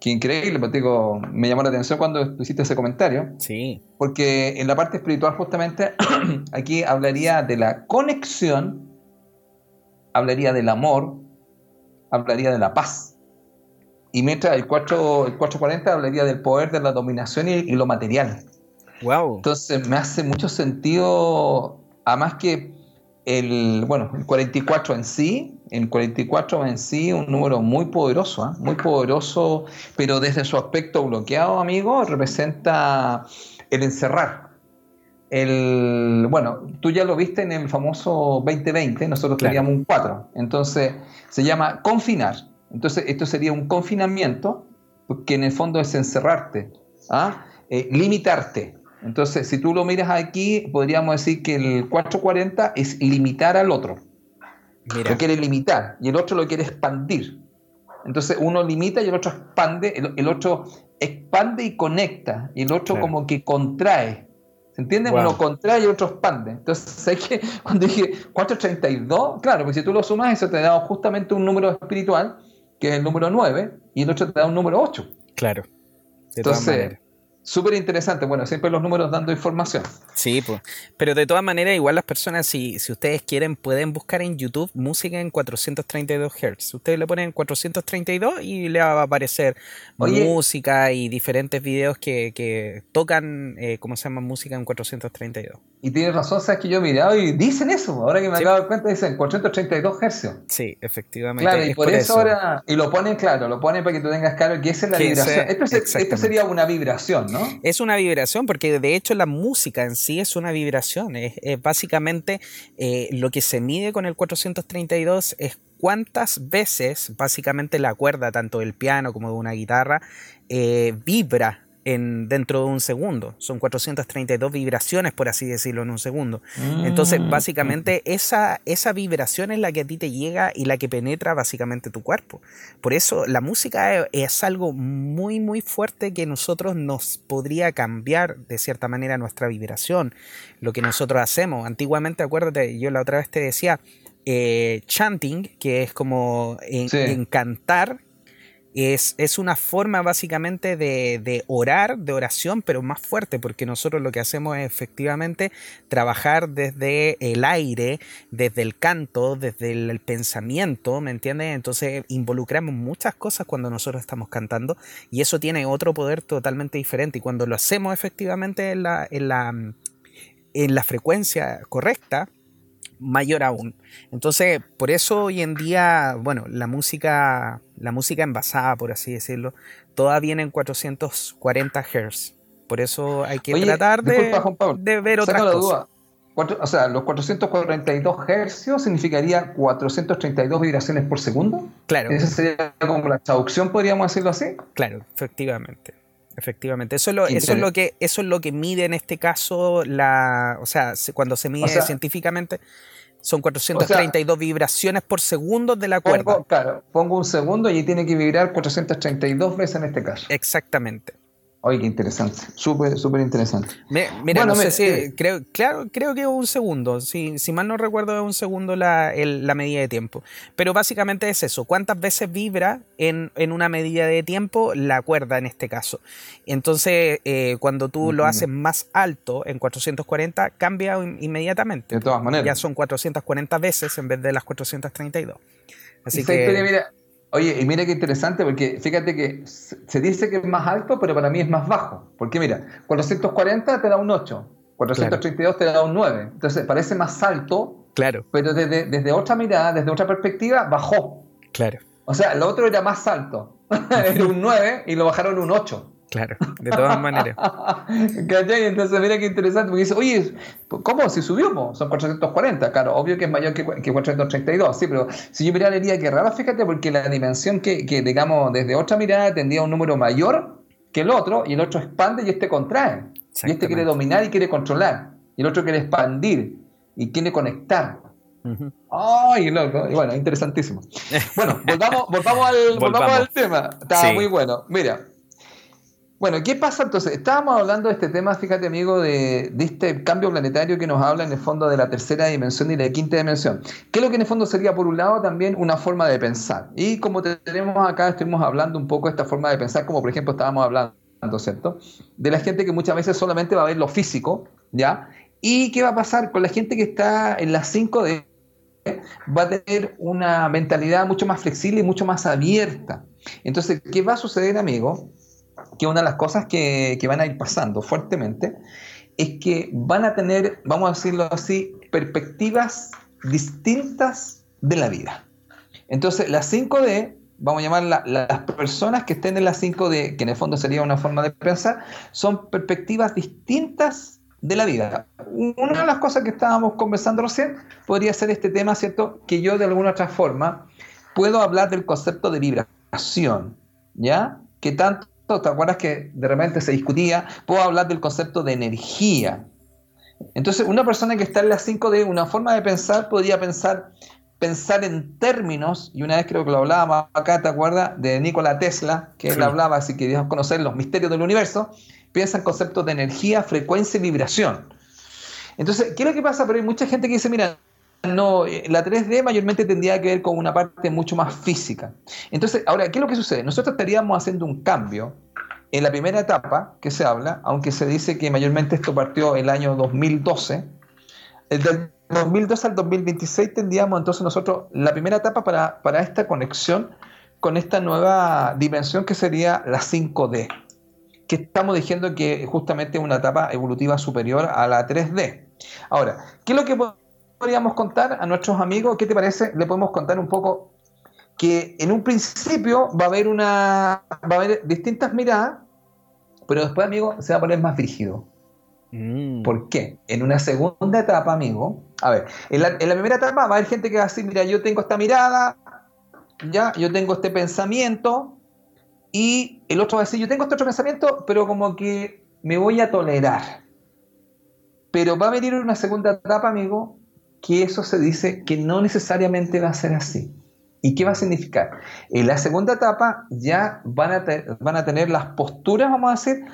que increíble, pero digo, me llamó la atención cuando hiciste ese comentario. Sí. Porque en la parte espiritual justamente aquí hablaría de la conexión, hablaría del amor, hablaría de la paz y mientras el, 4, el 440 hablaría del poder de la dominación y, lo material. Wow. Entonces me hace mucho sentido, además que el, bueno, el 44 en sí, el 44 en sí, un número muy poderoso, ¿ah? muy poderoso, pero desde su aspecto bloqueado, amigo, representa el encerrar. El, bueno, tú ya lo viste en el famoso 2020, nosotros teníamos un 4, entonces se llama confinar. Entonces, esto sería un confinamiento, que en el fondo es encerrarte, ¿ah? Eh, limitarte. Entonces, si tú lo miras aquí, podríamos decir que el 440 es limitar al otro. Lo quiere limitar y el otro lo quiere expandir. Entonces, uno limita y el otro expande, el, otro expande y conecta, y el otro como que contrae. ¿Se entiende? Uno contrae y el otro expande. Entonces, sé que cuando dije 432, claro, porque si tú lo sumas, eso te da justamente un número espiritual, que es el número 9, y el otro te da un número 8. Claro. Entonces, Súper interesante, bueno, siempre los números dando información. Sí, pues. Pero de todas maneras, igual las personas, si, si ustedes quieren, pueden buscar en YouTube música en 432 Hz. Ustedes le ponen 432 y le va a aparecer música y diferentes videos que, que tocan, eh, ¿cómo se llama? Música en 432. Y tienes razón, sabes que yo he mirado y dicen eso, ahora que me acabo de cuenta, dicen 432 Hz. Sí, efectivamente. Claro, y por, eso, ahora, y lo ponen claro, lo ponen para que tú tengas claro que esa es la vibración. esto, esto sería una vibración, es una vibración porque de hecho la música en sí es una vibración. Es, básicamente eh, lo que se mide con el 432 es cuántas veces básicamente la cuerda, tanto del piano como de una guitarra, eh, vibra en, dentro de un segundo. Son 432 vibraciones, por así decirlo, en un segundo. Entonces, mm. básicamente, esa, esa vibración es la que a ti te llega y la que penetra básicamente tu cuerpo. Por eso, la música es, algo muy, muy fuerte que nosotros nos podría cambiar, de cierta manera, nuestra vibración. Lo que nosotros hacemos. Antiguamente, acuérdate, yo la otra vez te decía, eh, chanting, que es como encantar es, es, una forma básicamente de, de, orar, de oración, pero más fuerte, porque nosotros lo que hacemos es efectivamente trabajar desde el aire, desde el canto, desde el, pensamiento, ¿me entiendes? Entonces involucramos muchas cosas cuando nosotros estamos cantando y eso tiene otro poder totalmente diferente. Y cuando lo hacemos efectivamente en la, en la, en la frecuencia correcta, mayor aún. Entonces, por eso hoy en día, bueno, la música, la música envasada, por así decirlo, toda viene en 440 Hz. Por eso hay que tratar de, de, ver otras cosas. o sea, los 442 Hz significaría 432 vibraciones por segundo. Claro. Esa sería como la traducción, podríamos decirlo así. Claro, efectivamente. Efectivamente, eso es lo, eso es lo que eso es lo que mide en este caso la, o sea, cuando se mide científicamente son 432 vibraciones por segundo de la cuerda. claro, pongo un segundo y tiene que vibrar 432 veces en este caso. Exactamente. Oye, qué interesante, súper, súper interesante. mira, no sé si, eh, creo, claro, creo que es un segundo, si, si mal no recuerdo es un segundo la, la, medida de tiempo. Pero básicamente es eso, cuántas veces vibra en, en una medida de tiempo la cuerda en este caso. Entonces, eh, cuando tú lo haces más alto en 440, cambia inmediatamente. De todas maneras. Ya son 440 veces en vez de las 432. Así que... mira, Oye, y mira qué interesante, porque fíjate que se dice que es más alto, pero para mí es más bajo. Porque mira, 440 te da un 8, 432 te da un 9. Entonces parece más alto, claro. pero desde, desde otra mirada, desde otra perspectiva, bajó. Claro. O sea, el otro era más alto. era un 9 y lo bajaron un 8. Claro, de todas maneras. ¿Cachai? Entonces, mira qué interesante, porque dice, oye, ¿cómo? Si subió, son 440, claro, obvio que es mayor que, 432, sí, pero si yo mirara diría que raro, fíjate, porque la dimensión que, que, digamos, desde otra mirada tendría un número mayor que el otro, y el otro expande y este contrae. Y este quiere dominar y quiere controlar, y el otro quiere expandir y quiere conectar. ¡Ay, loco! Y bueno, interesantísimo. Bueno, volvamos, volvamos, al, volvamos. al tema. Estaba muy bueno. Mira, bueno, ¿qué pasa entonces? Estábamos hablando de este tema, fíjate amigo, de, este cambio planetario que nos habla en el fondo de la tercera dimensión y la quinta dimensión. ¿Qué es lo que en el fondo sería, por un lado, también una forma de pensar? Y como tenemos acá, estuvimos hablando un poco de esta forma de pensar, como por ejemplo estábamos hablando, ¿cierto? De la gente que muchas veces solamente va a ver lo físico, ¿ya? ¿Y qué va a pasar con la gente que está en las 5D? Va a tener una mentalidad mucho más flexible y mucho más abierta. Entonces, ¿qué va a suceder, amigo? Que una de las cosas que, van a ir pasando fuertemente es que van a tener, vamos a decirlo así, perspectivas distintas de la vida. Entonces, las 5D, vamos a llamar las personas que estén en las 5D, que en el fondo sería una forma de pensar, son perspectivas distintas de la vida. Una de las cosas que estábamos conversando recién podría ser este tema, ¿cierto? Que yo de alguna otra forma puedo hablar del concepto de vibración, ¿ya? Que tanto, ¿te acuerdas que de repente se discutía? Puedo hablar del concepto de energía. Entonces, una persona que está en las 5D, una forma de pensar, podría pensar, pensar en términos, y una vez creo que lo hablábamos acá, ¿te acuerdas? De Nikola Tesla, que él hablaba, si querías conocer los misterios del universo, piensa en conceptos de energía, frecuencia y vibración. Entonces, ¿qué es lo que pasa? Pero hay mucha gente que dice, mira, no, eh, la 3D mayormente tendría que ver con una parte mucho más física. Entonces, ahora, ¿qué es lo que sucede? Nosotros estaríamos haciendo un cambio en la primera etapa que se habla, aunque se dice que mayormente esto partió el año 2012, el del 2012 al 2026 tendríamos entonces nosotros la primera etapa para, para esta conexión con esta nueva dimensión que sería la 5D que estamos diciendo que justamente es una etapa evolutiva superior a la 3D. Ahora, ¿qué es lo que podríamos contar a nuestros amigos? ¿Qué te parece? Le podemos contar un poco que en un principio va a haber una va a haber distintas miradas, pero después, amigo, se va a poner más rígido. Mm. ¿Por qué? En una segunda etapa, amigo, a ver, en la, en la, primera etapa va a haber gente que va a decir, mira, yo tengo esta mirada, ya, yo tengo este pensamiento, y el otro va a decir, yo tengo este otro pensamiento, pero como que me voy a tolerar. Pero va a venir una segunda etapa, amigo, que eso se dice que no necesariamente va a ser así. ¿Y qué va a significar? En la segunda etapa ya van a, van a tener las posturas, vamos a decir,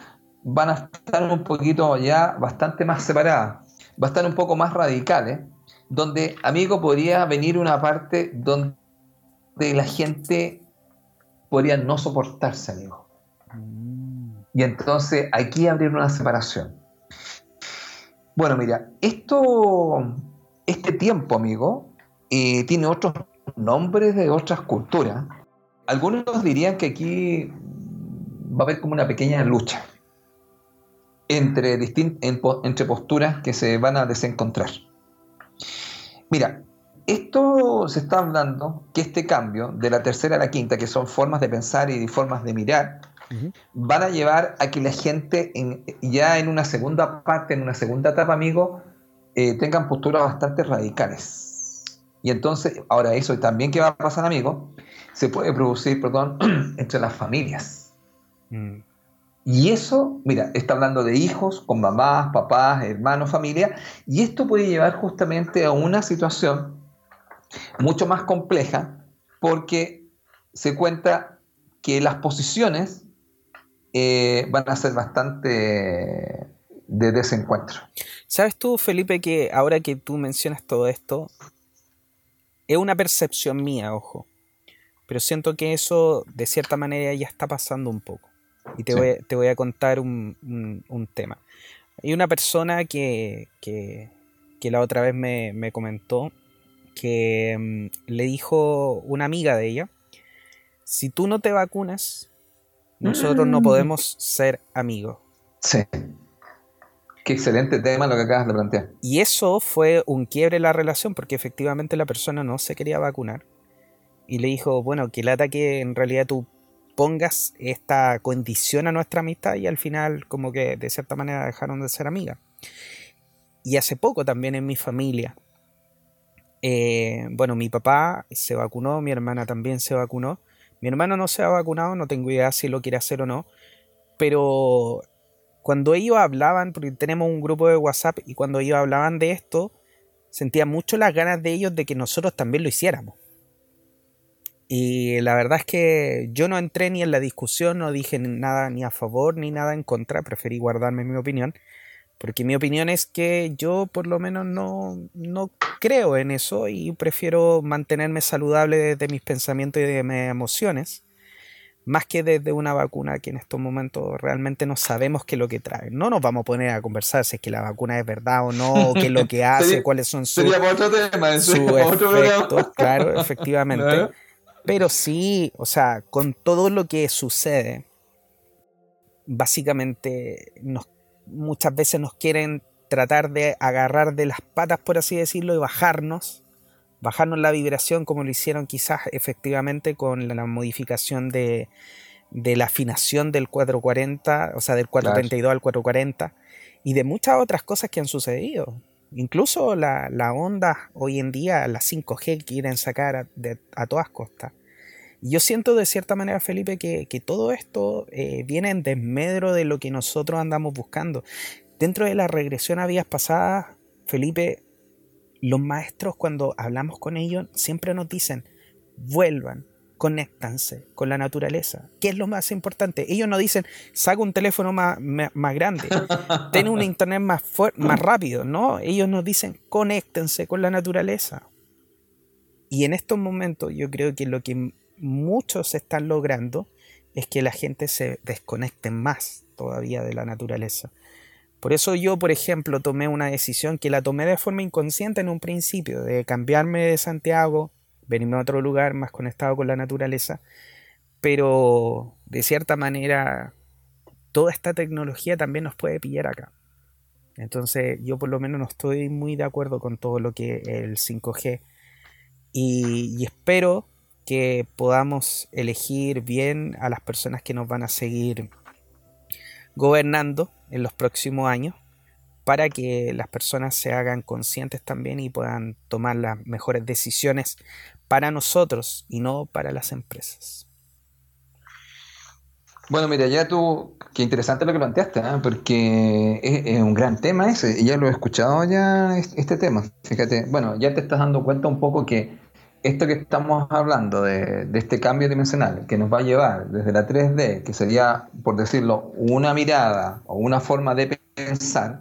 van a estar un poquito ya bastante más separadas, va a estar un poco más radicales, donde, amigo, podría venir una parte donde la gente podrían no soportarse, amigo. Y entonces aquí abrir una separación. Bueno, mira, esto, este tiempo, amigo, eh, tiene otros nombres de otras culturas. Algunos dirían que aquí va a haber como una pequeña lucha entre, entre posturas que se van a desencontrar. Mira, esto se está hablando que este cambio de la tercera a la quinta, que son formas de pensar y formas de mirar, van a llevar a que la gente ya en una segunda parte, en una segunda etapa, amigo, eh, tengan posturas bastante radicales. Y entonces, ahora eso también que va a pasar, amigo, se puede producir, perdón, entre las familias. Mm. Y eso, mira, está hablando de hijos con mamás, papás, hermanos, familia, y esto puede llevar justamente a una situación mucho más compleja porque se cuenta que las posiciones eh, van a ser bastante de desencuentro. ¿Sabes tú, Felipe, que ahora que tú mencionas todo esto, es una percepción mía, ojo, pero siento que eso de cierta manera ya está pasando un poco. Y te, voy, a contar un, tema. Hay una persona que, la otra vez me, me comentó que mm, le dijo una amiga de ella, si tú no te vacunas, nosotros no mm. podemos ser amigos. Sí. Qué excelente tema lo que acabas de plantear. Y eso fue un quiebre en la relación porque efectivamente la persona no se quería vacunar. Y le dijo, bueno, que lata que en realidad tú pongas esta condición a nuestra amistad y al final como que de cierta manera dejaron de ser amigas. Y hace poco también en mi familia eh, bueno, mi papá se vacunó, mi hermana también se vacunó. Mi hermano no se ha vacunado, no tengo idea si lo quiere hacer o no. Pero cuando ellos hablaban, porque tenemos un grupo de WhatsApp, y cuando ellos hablaban de esto, sentía mucho las ganas de ellos de que nosotros también lo hiciéramos. Y la verdad es que yo no entré ni en la discusión, no dije nada ni a favor ni nada en contra, preferí guardarme mi opinión. Porque mi opinión es que yo por lo menos no, no creo en eso y prefiero mantenerme saludable desde mis pensamientos y de mis emociones, más que desde una vacuna que en estos momentos realmente no sabemos qué es lo que trae. No nos vamos a poner a conversar si es que la vacuna es verdad o no, qué es lo que hace, cuáles son sus, efectos, claro, efectivamente. Pero sí, o sea, con todo lo que sucede, básicamente nos muchas veces nos quieren tratar de agarrar de las patas, por así decirlo, y bajarnos bajarnos la vibración como lo hicieron quizás efectivamente con la modificación de, la afinación del 440, o sea, del 432 al 440, y de muchas otras cosas que han sucedido. Incluso la, la onda hoy en día, la 5G que quieren sacar a, todas costas. Yo siento de cierta manera, Felipe, que, todo esto eh, viene en desmedro de lo que nosotros andamos buscando. Dentro de la regresión a vías pasadas, Felipe, los maestros cuando hablamos con ellos siempre nos dicen, vuelvan, conéctanse con la naturaleza. ¿Qué es lo más importante? Ellos no dicen, saca un teléfono más, más grande, ten un internet más, más rápido. No, ellos nos dicen, conéctense con la naturaleza. Y en estos momentos yo creo que lo que muchos están logrando es que la gente se desconecte más todavía de la naturaleza. Por eso yo, por ejemplo, tomé una decisión que la tomé de forma inconsciente en un principio, de cambiarme de Santiago, venirme a otro lugar más conectado con la naturaleza, pero de cierta manera toda esta tecnología también nos puede pillar acá. Entonces yo por lo menos no estoy muy de acuerdo con todo lo que el 5G y, y espero que podamos elegir bien a las personas que nos van a seguir gobernando en los próximos años para que las personas se hagan conscientes también y puedan tomar las mejores decisiones para nosotros y no para las empresas. Bueno, mira, ya tú, qué interesante lo que planteaste, ¿eh? porque es, un gran tema ese, y ya lo he escuchado ya este tema. Fíjate, bueno, ya te estás dando cuenta un poco que esto que estamos hablando de, de, este cambio dimensional que nos va a llevar desde la 3D, que sería, por decirlo, una mirada o una forma de pensar,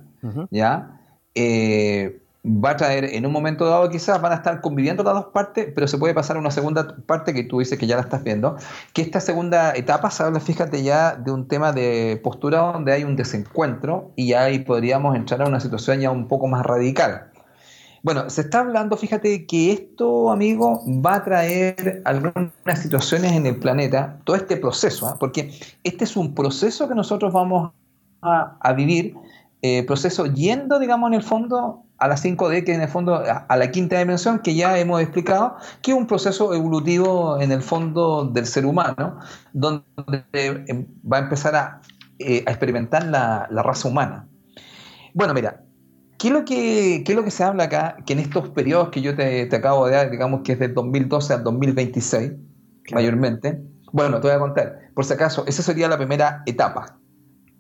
¿ya? Eh, va a traer en un momento dado quizás van a estar conviviendo las dos partes, pero se puede pasar a una segunda parte que tú dices que ya la estás viendo, que esta segunda etapa se habla, fíjate ya, de un tema de postura donde hay un desencuentro y ahí podríamos entrar a una situación ya un poco más radical. Bueno, se está hablando, fíjate, que esto, amigo, va a traer algunas situaciones en el planeta, todo este proceso, ¿ah? porque este es un proceso que nosotros vamos a, vivir, eh, proceso yendo, digamos, en el fondo a la 5D, que en el fondo a la quinta dimensión, que ya hemos explicado, que es un proceso evolutivo en el fondo del ser humano, donde eh, va a empezar a, eh, experimentar la, la raza humana. Bueno, mira, ¿Qué es, lo que, es lo que se habla acá? Que en estos periodos que yo te, acabo de dar, digamos que es del 2012 al 2026, mayormente. Bueno, te voy a contar. Por si acaso, esa sería la primera etapa.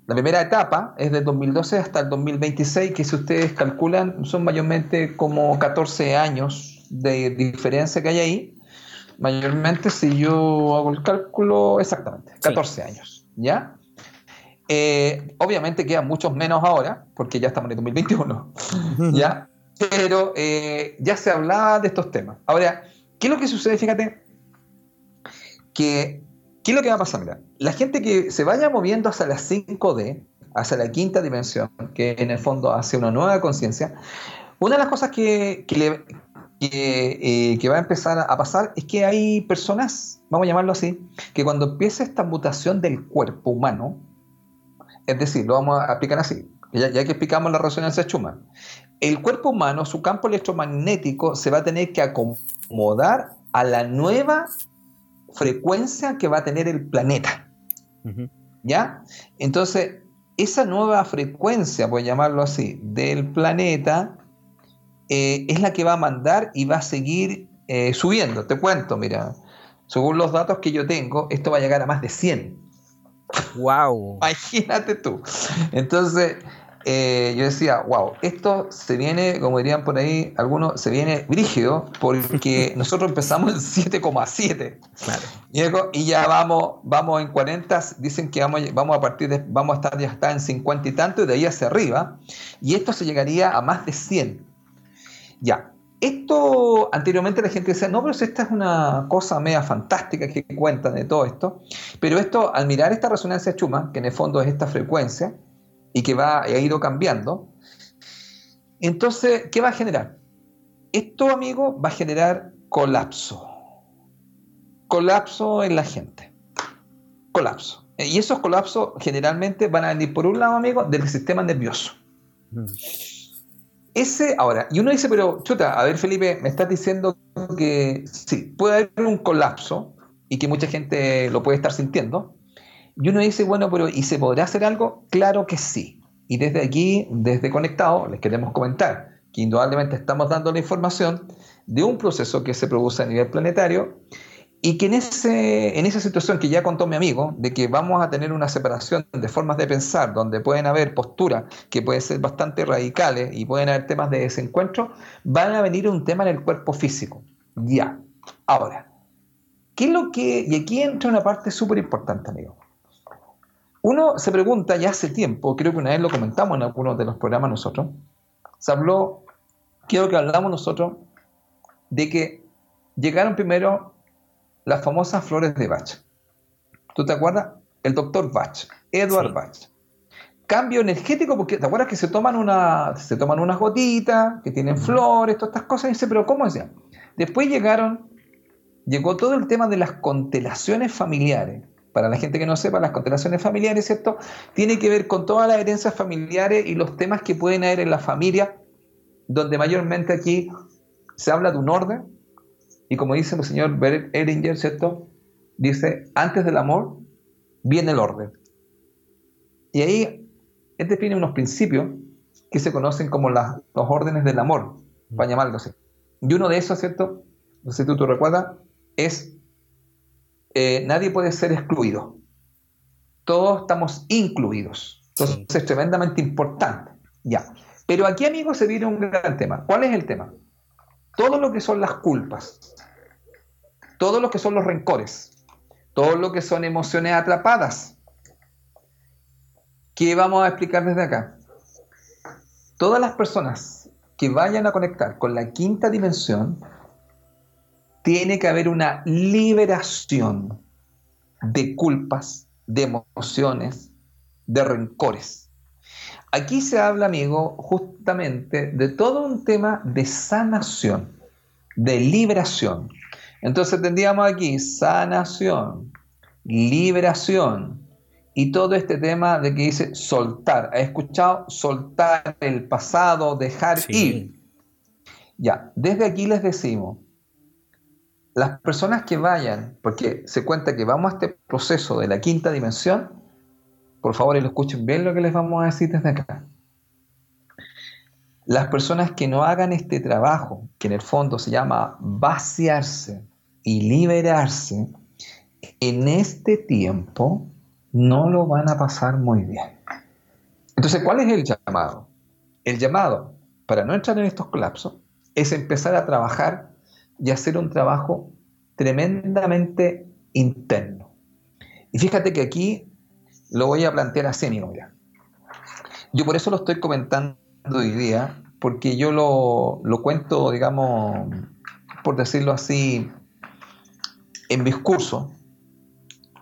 La primera etapa es del 2012 hasta el 2026, que si ustedes calculan, son mayormente como 14 años de diferencia que hay ahí. Mayormente, si yo hago el cálculo, exactamente, 14 años. ¿Ya? Eh, obviamente quedan muchos menos ahora, porque ya estamos en el 2021, ¿ya? Pero eh, ya se hablaba de estos temas. Ahora, ¿qué es lo que sucede? Fíjate, que, ¿qué es lo que va a pasar? Mira, la gente que se vaya moviendo hacia la 5D, hacia la quinta dimensión, que en el fondo hace una nueva conciencia, una de las cosas que, que, eh, que, va a empezar a pasar es que hay personas, vamos a llamarlo así, que cuando empieza esta mutación del cuerpo humano, es decir, lo vamos a aplicar así, ya, que explicamos la resonancia Schumann. El cuerpo humano, su campo electromagnético, se va a tener que acomodar a la nueva frecuencia que va a tener el planeta. ¿Ya? Entonces, esa nueva frecuencia, por llamarlo así, del planeta, eh, es la que va a mandar y va a seguir eh, subiendo. Te cuento, mira, según los datos que yo tengo, esto va a llegar a más de 100. Wow. Imagínate tú. Entonces, eh, yo decía, wow, esto se viene, como dirían por ahí algunos, se viene brígido porque nosotros empezamos en 7,7. Claro. Y ya vamos, vamos en 40, dicen que vamos, vamos a partir de, vamos a estar ya está en 50 y tanto, y de ahí hacia arriba. Y esto se llegaría a más de 100. Ya, esto, anteriormente la gente decía, no, pero esta es una cosa media fantástica que cuentan de todo esto. Pero esto, al mirar esta resonancia chuma, que en el fondo es esta frecuencia, y que va, ha ido cambiando, entonces, ¿qué va a generar? Esto, amigo, va a generar colapso. Colapso en la gente. Colapso. Y esos colapsos generalmente van a venir, por un lado, amigo, del sistema nervioso. Mm. Ese, ahora, y uno dice, pero chuta, a ver Felipe, me estás diciendo que sí, puede haber un colapso y que mucha gente lo puede estar sintiendo. Y uno dice, bueno, pero ¿y se podrá hacer algo? Claro que sí. Y desde aquí, desde Conectado, les queremos comentar que indudablemente estamos dando la información de un proceso que se produce a nivel planetario y que en, ese, en esa situación que ya contó mi amigo, de que vamos a tener una separación de formas de pensar, donde pueden haber posturas que pueden ser bastante radicales y pueden haber temas de desencuentro, van a venir un tema en el cuerpo físico. Ya. Ahora, ¿qué es lo que... Y aquí entra una parte súper importante, amigo. Uno se pregunta ya hace tiempo, creo que una vez lo comentamos en algunos de los programas nosotros, se habló, quiero que hablamos nosotros, de que llegaron primero las famosas flores de Bach. ¿Tú te acuerdas? El doctor Bach, Edward Bach. Cambio energético, porque te acuerdas que se toman, una, se toman unas gotitas, que tienen flores, todas estas cosas, y dice, pero ¿cómo decía? Después llegaron, llegó todo el tema de las constelaciones familiares. Para la gente que no sepa, las constelaciones familiares, ¿cierto? Tiene que ver con todas las herencias familiares y los temas que pueden haber en la familia, donde mayormente aquí se habla de un orden, y como dice el señor Bert Eringer, ¿cierto? Dice, antes del amor viene el orden. Y ahí él define unos principios que se conocen como los órdenes del amor, para llamarlo así. Y uno de esos, ¿cierto? No sé si tú te recuerdas, es eh, nadie puede ser excluido. Todos estamos incluidos. Entonces es tremendamente importante. Ya. Pero aquí, amigos, se viene un gran tema. ¿Cuál es el tema? Todo lo que son las culpas, todo lo que son los rencores, todo lo que son emociones atrapadas. ¿Qué vamos a explicar desde acá? Todas las personas que vayan a conectar con la quinta dimensión, tiene que haber una liberación de culpas, de emociones, de rencores. Aquí se habla, amigo, justamente de todo un tema de sanación, de liberación. Entonces tendríamos aquí sanación, liberación y todo este tema de que dice soltar. ¿Ha escuchado? Soltar el pasado, dejar ir. Ya, desde aquí les decimos, las personas que vayan, porque se cuenta que vamos a este proceso de la quinta dimensión, por favor, y lo escuchen bien lo que les vamos a decir desde acá. Las personas que no hagan este trabajo, que en el fondo se llama vaciarse y liberarse, en este tiempo no lo van a pasar muy bien. Entonces, ¿cuál es el llamado? El llamado, para no entrar en estos colapsos, es empezar a trabajar y hacer un trabajo tremendamente interno. Y fíjate que aquí lo voy a plantear así, amigo. Mira. Yo por eso lo estoy comentando hoy día, porque yo lo, lo cuento, digamos, por decirlo así, en mis cursos.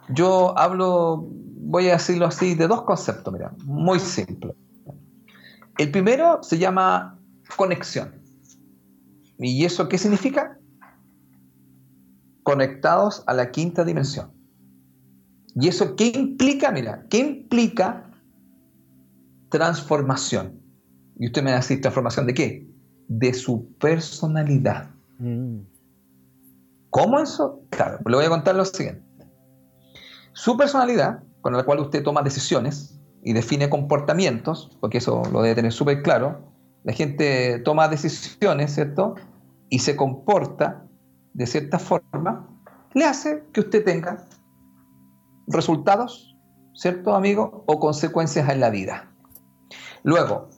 Yo hablo, voy a decirlo así, de dos conceptos, mira, muy simple. El primero se llama conexión. ¿Y eso qué significa? Conectados a la quinta dimensión. ¿Y eso qué implica? Mira, ¿qué implica transformación? Y usted me va a decir, ¿transformación de qué? De su personalidad. Mm. ¿Cómo eso? Claro, le voy a contar lo siguiente. Su personalidad, con la cual usted toma decisiones y define comportamientos, porque eso lo debe tener súper claro, la gente toma decisiones, ¿cierto? Y se comporta de cierta forma, le hace que usted tenga resultados, ¿cierto, amigo? O consecuencias en la vida. Luego,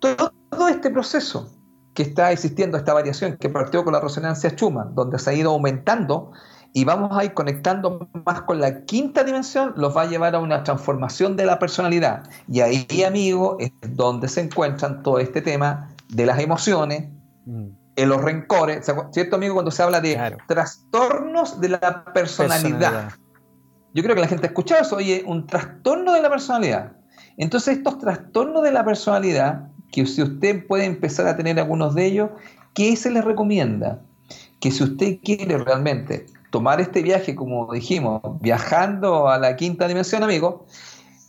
todo este proceso que está existiendo, esta variación que partió con la resonancia Schumann, donde se ha ido aumentando y vamos a ir conectando más con la quinta dimensión, los va a llevar a una transformación de la personalidad. Y ahí, amigo, es donde se encuentran todo este tema de las emociones, mm. en los rencores, ¿cierto, amigo? Cuando se habla de trastornos de la personalidad. Yo creo que la gente ha escuchado eso, oye, un trastorno de la personalidad. Entonces, estos trastornos de la personalidad, que si usted puede empezar a tener algunos de ellos, ¿qué se le recomienda? Que si usted quiere realmente tomar este viaje, como dijimos, viajando a la quinta dimensión, amigo,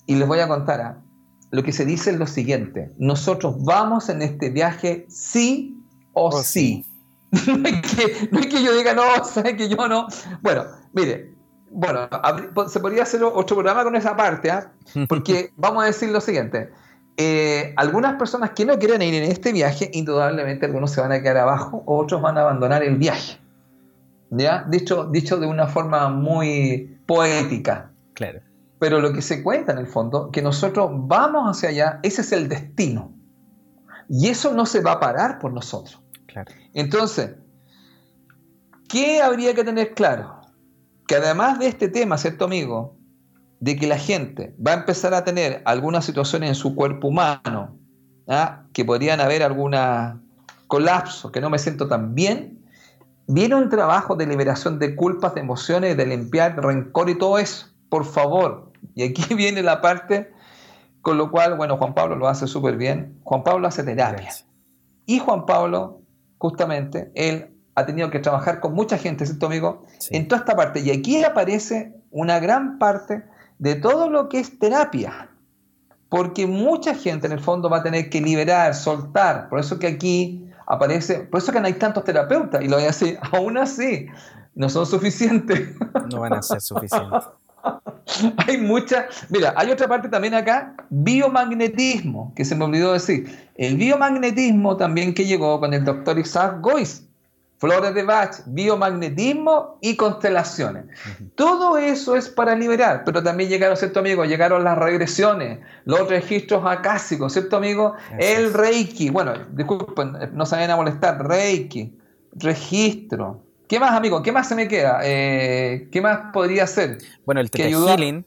y les voy a contar, ¿ah? lo que se dice es lo siguiente, nosotros vamos en este viaje sí o, sí. no, es que, no es que yo diga, no, sabes que yo no. Bueno, mire, bueno, se podría hacer otro programa con esa parte, ¿ah? porque vamos a decir lo siguiente. Eh, algunas personas que no quieren ir en este viaje, indudablemente algunos se van a quedar abajo, otros van a abandonar el viaje. ¿Ya? Dicho, dicho de una forma muy poética. Claro. Pero lo que se cuenta en el fondo, que nosotros vamos hacia allá, ese es el destino. Y eso no se va a parar por nosotros. Claro. Entonces, ¿qué habría que tener claro? Que además de este tema, ¿cierto amigo? De que la gente va a empezar a tener algunas situaciones en su cuerpo humano, ¿ah? que podrían haber alguna colapso, que no me siento tan bien, viene un trabajo de liberación de culpas, de emociones, de limpiar rencor y todo eso. Por favor. Y aquí viene la parte con lo cual, bueno, Juan Pablo lo hace súper bien. Juan Pablo hace terapia. Y Juan Pablo, justamente, él ha tenido que trabajar con mucha gente, ¿cierto, amigo? En toda esta parte. Y aquí aparece una gran parte de todo lo que es terapia. Porque mucha gente en el fondo va a tener que liberar, soltar. Por eso que aquí aparece, por eso que no hay tantos terapeutas. Y lo voy a decir, aún así, no son suficientes. No van a ser suficientes. hay muchas. Mira, hay otra parte también acá, biomagnetismo, que se me olvidó decir. El biomagnetismo también que llegó con el doctor Isaac Gois. Flores de Bach, biomagnetismo y constelaciones. Todo eso es para liberar, pero también llegaron, ¿cierto amigo? Llegaron las regresiones, los registros acásicos, ¿cierto amigo? el Reiki, bueno, disculpen, no se vayan a molestar, Reiki, registro, ¿Qué más, amigo? ¿Qué más se me queda? Eh, ¿Qué más podría ser? Bueno, el Teta Healing.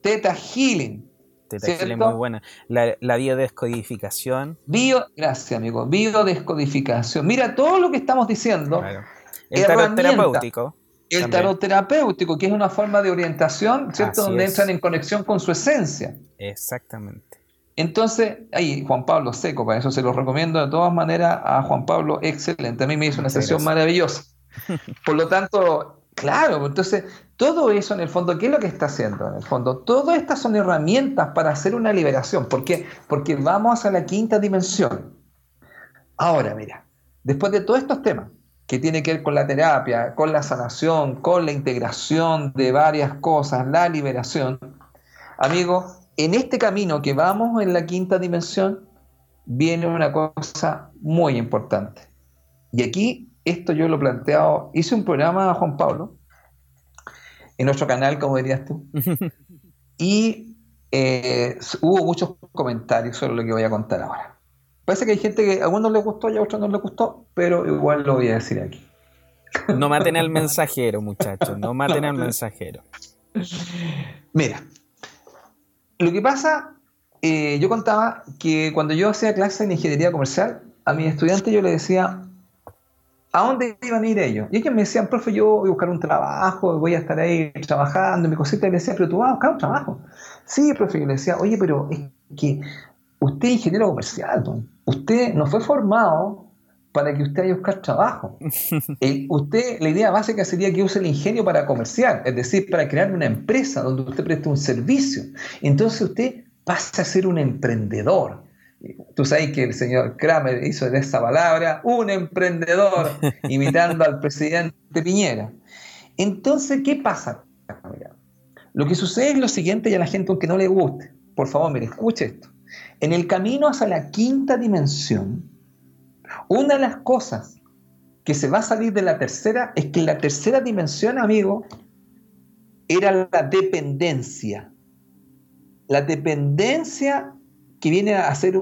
Teta Healing. Healing muy buena. La, biodescodificación. Bio, gracias, amigo. Biodescodificación. Mira, todo lo que estamos diciendo. El tarot terapéutico. El tarot terapéutico, que es una forma de orientación, ¿cierto? Donde entran en conexión con su esencia. Exactamente. Entonces, ahí Juan Pablo Seco, para eso se lo recomiendo de todas maneras a Juan Pablo, excelente. A mí me hizo una sesión maravillosa. Por lo tanto, claro, entonces todo eso en el fondo, ¿qué es lo que está haciendo? En el fondo, todas estas son herramientas para hacer una liberación. ¿Por qué? Porque vamos a la quinta dimensión. Ahora, mira, después de todos estos temas, que tiene que ver con la terapia, con la sanación, con la integración de varias cosas, la liberación, amigo, en este camino que vamos en la quinta dimensión, viene una cosa muy importante. Y aquí esto yo lo he planteado, hice un programa, Juan Pablo, en nuestro canal, como dirías tú, y eh, hubo muchos comentarios sobre lo que voy a contar ahora. Parece que hay gente que a algunos les gustó y a otros no les gustó, pero igual lo voy a decir aquí. No maten al mensajero, muchachos, no maten al mensajero. Mira, lo que pasa, eh, yo contaba que cuando yo hacía clases en ingeniería comercial, a mis estudiantes yo les decía, ¿A dónde iban a ir ellos? Y ellos me decían, profe, yo voy a buscar un trabajo, voy a estar ahí trabajando, mi cosita. Y le decía, pero tú vas a buscar un trabajo. Sí, profe. Y le decía, oye, pero es que usted es ingeniero comercial, usted no fue formado para que usted vaya a buscar trabajo. Eh, usted, la idea básica sería que use el ingenio para comerciar, es decir, para crear una empresa donde usted preste un servicio. Entonces usted pasa a ser un emprendedor. Tú sabes que el señor Kramer hizo de esa palabra un emprendedor imitando al presidente Piñera. Entonces, ¿qué pasa? Lo que sucede es lo siguiente y a la gente aunque no le guste, por favor, mire, escuche esto. En el camino hacia la quinta dimensión, una de las cosas que se va a salir de la tercera es que la tercera dimensión, amigo, era la dependencia. La dependencia que viene a hacer,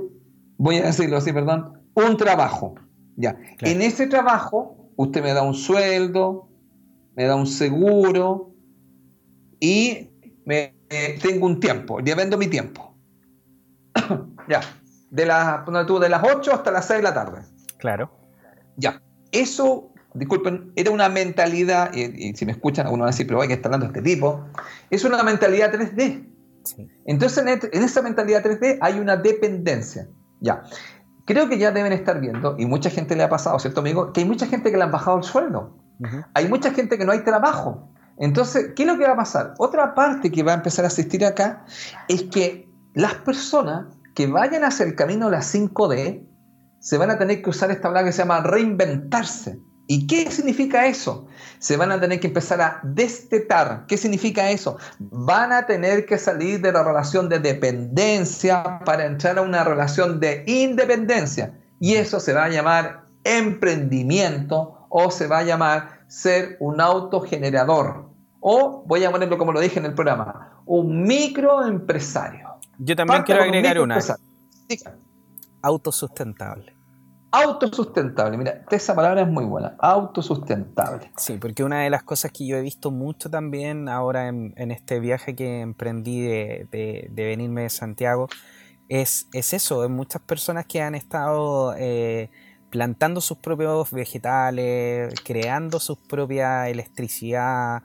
voy a decirlo así, perdón, un trabajo. Ya. En ese trabajo, usted me da un sueldo, me da un seguro y me, tengo un tiempo, ya vendo mi tiempo. ya. De, las de las 8 hasta las 6 de la tarde. Claro. Ya. Eso, disculpen, era una mentalidad, y, si me escuchan, algunos van a decir, pero hay que estar hablando de este tipo, es una mentalidad 3D. Entonces, en, esa mentalidad 3D hay una dependencia. Ya. Creo que ya deben estar viendo, y mucha gente le ha pasado, ¿cierto, amigo? Que hay mucha gente que le han bajado el sueldo. Hay mucha gente que no hay trabajo. Entonces, ¿qué es lo que va a pasar? Otra parte que va a empezar a asistir acá es que las personas que vayan hacia el camino de la 5D se van a tener que usar esta palabra que se llama reinventarse. ¿Y qué significa eso? Se van a tener que empezar a destetar. ¿Qué significa eso? Van a tener que salir de la relación de dependencia para entrar a una relación de independencia. Y eso se va a llamar emprendimiento o se va a llamar ser un autogenerador. O voy a ponerlo como lo dije en el programa, un microempresario. Yo también quiero agregar una. Autosustentable. Autosustentable, mira, esa palabra es muy buena, autosustentable. Sí, porque una de las cosas que yo he visto mucho también ahora en, este viaje que emprendí de, venirme de Santiago es, es, eso, muchas personas que han estado eh, plantando sus propios vegetales, creando su propia electricidad,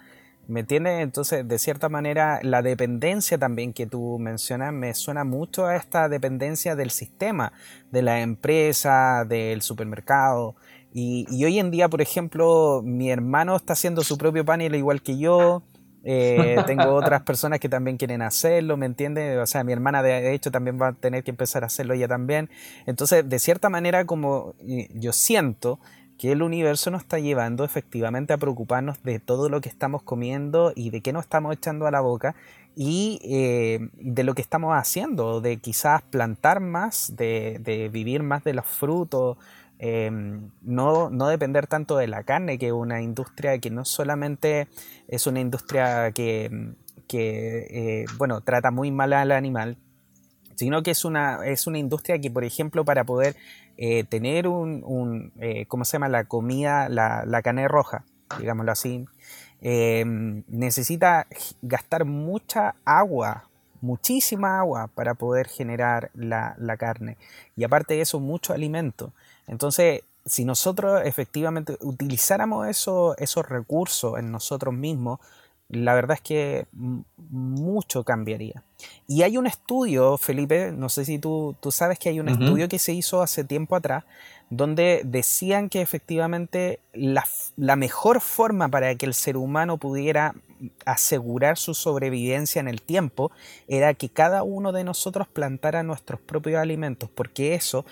¿Me entiendes? Entonces, de cierta manera, la dependencia también que tú mencionas me suena mucho a esta dependencia del sistema, de la empresa, del supermercado. Y, hoy en día, por ejemplo, mi hermano está haciendo su propio panel igual que yo. Eh, tengo otras personas que también quieren hacerlo, ¿me entiendes? O sea, mi hermana de hecho también va a tener que empezar a hacerlo ella también. Entonces, de cierta manera, como yo siento que el universo nos está llevando efectivamente a preocuparnos de todo lo que estamos comiendo y de qué nos estamos echando a la boca y eh, de lo que estamos haciendo, de quizás plantar más, de, vivir más de los frutos, em, no, depender tanto de la carne, que es una industria que no solamente es una industria que, que eh, bueno, trata muy mal al animal, sino que es una, es una industria que, por ejemplo, para poder eh, tener un, eh, ¿cómo se llama? La comida, la, la carne roja, digámoslo así, eh, necesita gastar mucha agua, muchísima agua para poder generar la, la, carne. Y aparte de eso, mucho alimento. Entonces, si nosotros efectivamente utilizáramos eso, esos recursos en nosotros mismos, la verdad es que mucho cambiaría. Y hay un estudio, Felipe, no sé si tú, tú sabes que hay un estudio que se hizo hace tiempo atrás, donde decían que efectivamente la, la, mejor forma para que el ser humano pudiera asegurar su sobrevivencia en el tiempo era que cada uno de nosotros plantara nuestros propios alimentos, porque eso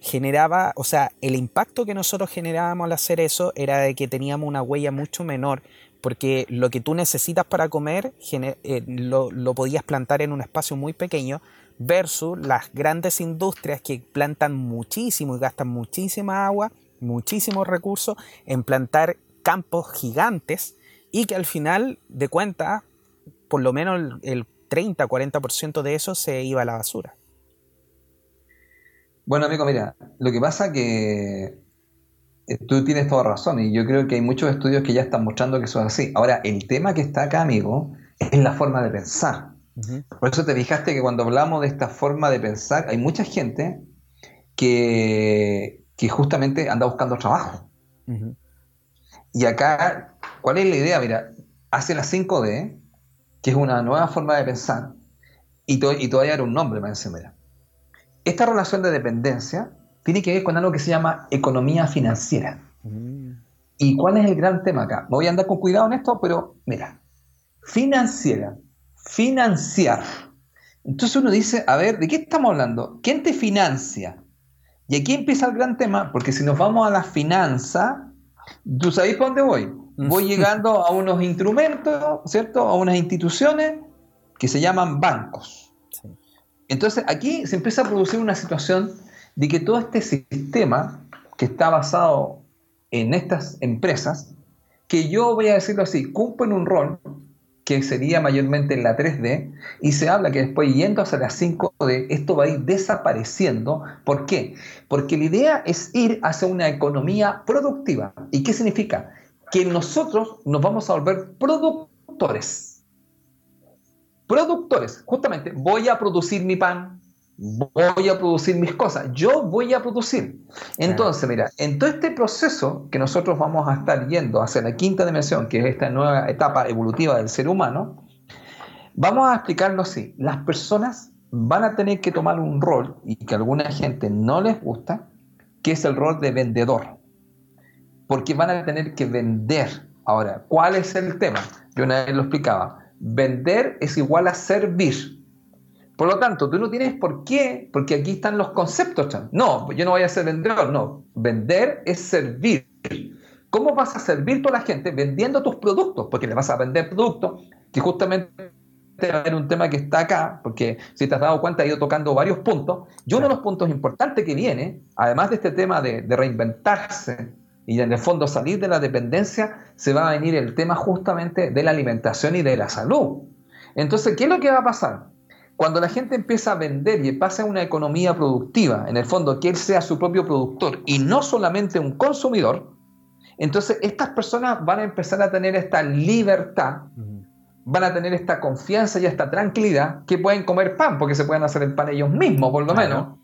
generaba, o sea, el impacto que nosotros generábamos al hacer eso era de que teníamos una huella mucho menor porque lo que tú necesitas para comer eh, lo, lo, podías plantar en un espacio muy pequeño versus las grandes industrias que plantan muchísimo y gastan muchísima agua, muchísimos recursos en plantar campos gigantes y que al final de cuentas, por lo menos el, 30-40% de eso se iba a la basura. Bueno, amigo, mira, lo que pasa que tú tienes toda razón y yo creo que hay muchos estudios que ya están mostrando que eso es así. Ahora, el tema que está acá, amigo, es la forma de pensar. Por eso te fijaste que cuando hablamos de esta forma de pensar, hay mucha gente que, que justamente anda buscando trabajo. Y acá, ¿cuál es la idea? Mira, hace la 5D, que es una nueva forma de pensar, y, y todavía era un nombre, me mira. Esta relación de dependencia tiene que ver con algo que se llama economía financiera. Mm. ¿Y cuál es el gran tema acá? Me voy a andar con cuidado en esto, pero mira, financiera, financiar. Entonces uno dice, a ver, ¿de qué estamos hablando? ¿Quién te financia? Y aquí empieza el gran tema, porque si nos vamos a la finanza, ¿tú sabes por dónde voy? Voy llegando a unos instrumentos, ¿cierto? A unas instituciones que se llaman bancos. Entonces aquí se empieza a producir una situación de que todo este sistema que está basado en estas empresas, que yo voy a decirlo así, cumplen un rol que sería mayormente en la 3D, y se habla que después yendo hacia la 5D, esto va a ir desapareciendo. ¿Por qué? Porque la idea es ir hacia una economía productiva. ¿Y qué significa? Que nosotros nos vamos a volver productores. Productores, justamente, voy a producir mi pan, voy a producir mis cosas, yo voy a producir. Entonces, mira, en todo este proceso que nosotros vamos a estar yendo hacia la quinta dimensión, que es esta nueva etapa evolutiva del ser humano, vamos a explicarlo así. Las personas van a tener que tomar un rol, y que a alguna gente no les gusta, que es el rol de vendedor. Porque van a tener que vender. Ahora, ¿cuál es el tema? Yo una vez lo explicaba. Vender es igual a servir. Por lo tanto, tú no tienes por qué, porque aquí están los conceptos. No, yo no voy a ser vendedor, no. Vender es servir. ¿Cómo vas a servir a la gente vendiendo tus productos? Porque le vas a vender productos que justamente va a haber un tema que está acá, porque si te has dado cuenta, he ido tocando varios puntos. Y uno de los puntos importantes que viene, además de este tema de reinventarse y en el fondo salir de la dependencia, se va a venir el tema justamente de la alimentación y de la salud. Entonces, ¿qué es lo que va a pasar? Cuando la gente empieza a vender y pasa a una economía productiva, en el fondo que él sea su propio productor y no solamente un consumidor, entonces estas personas van a empezar a tener esta libertad, van a tener esta confianza y esta tranquilidad que pueden comer pan, porque se pueden hacer el pan ellos mismos, por lo menos.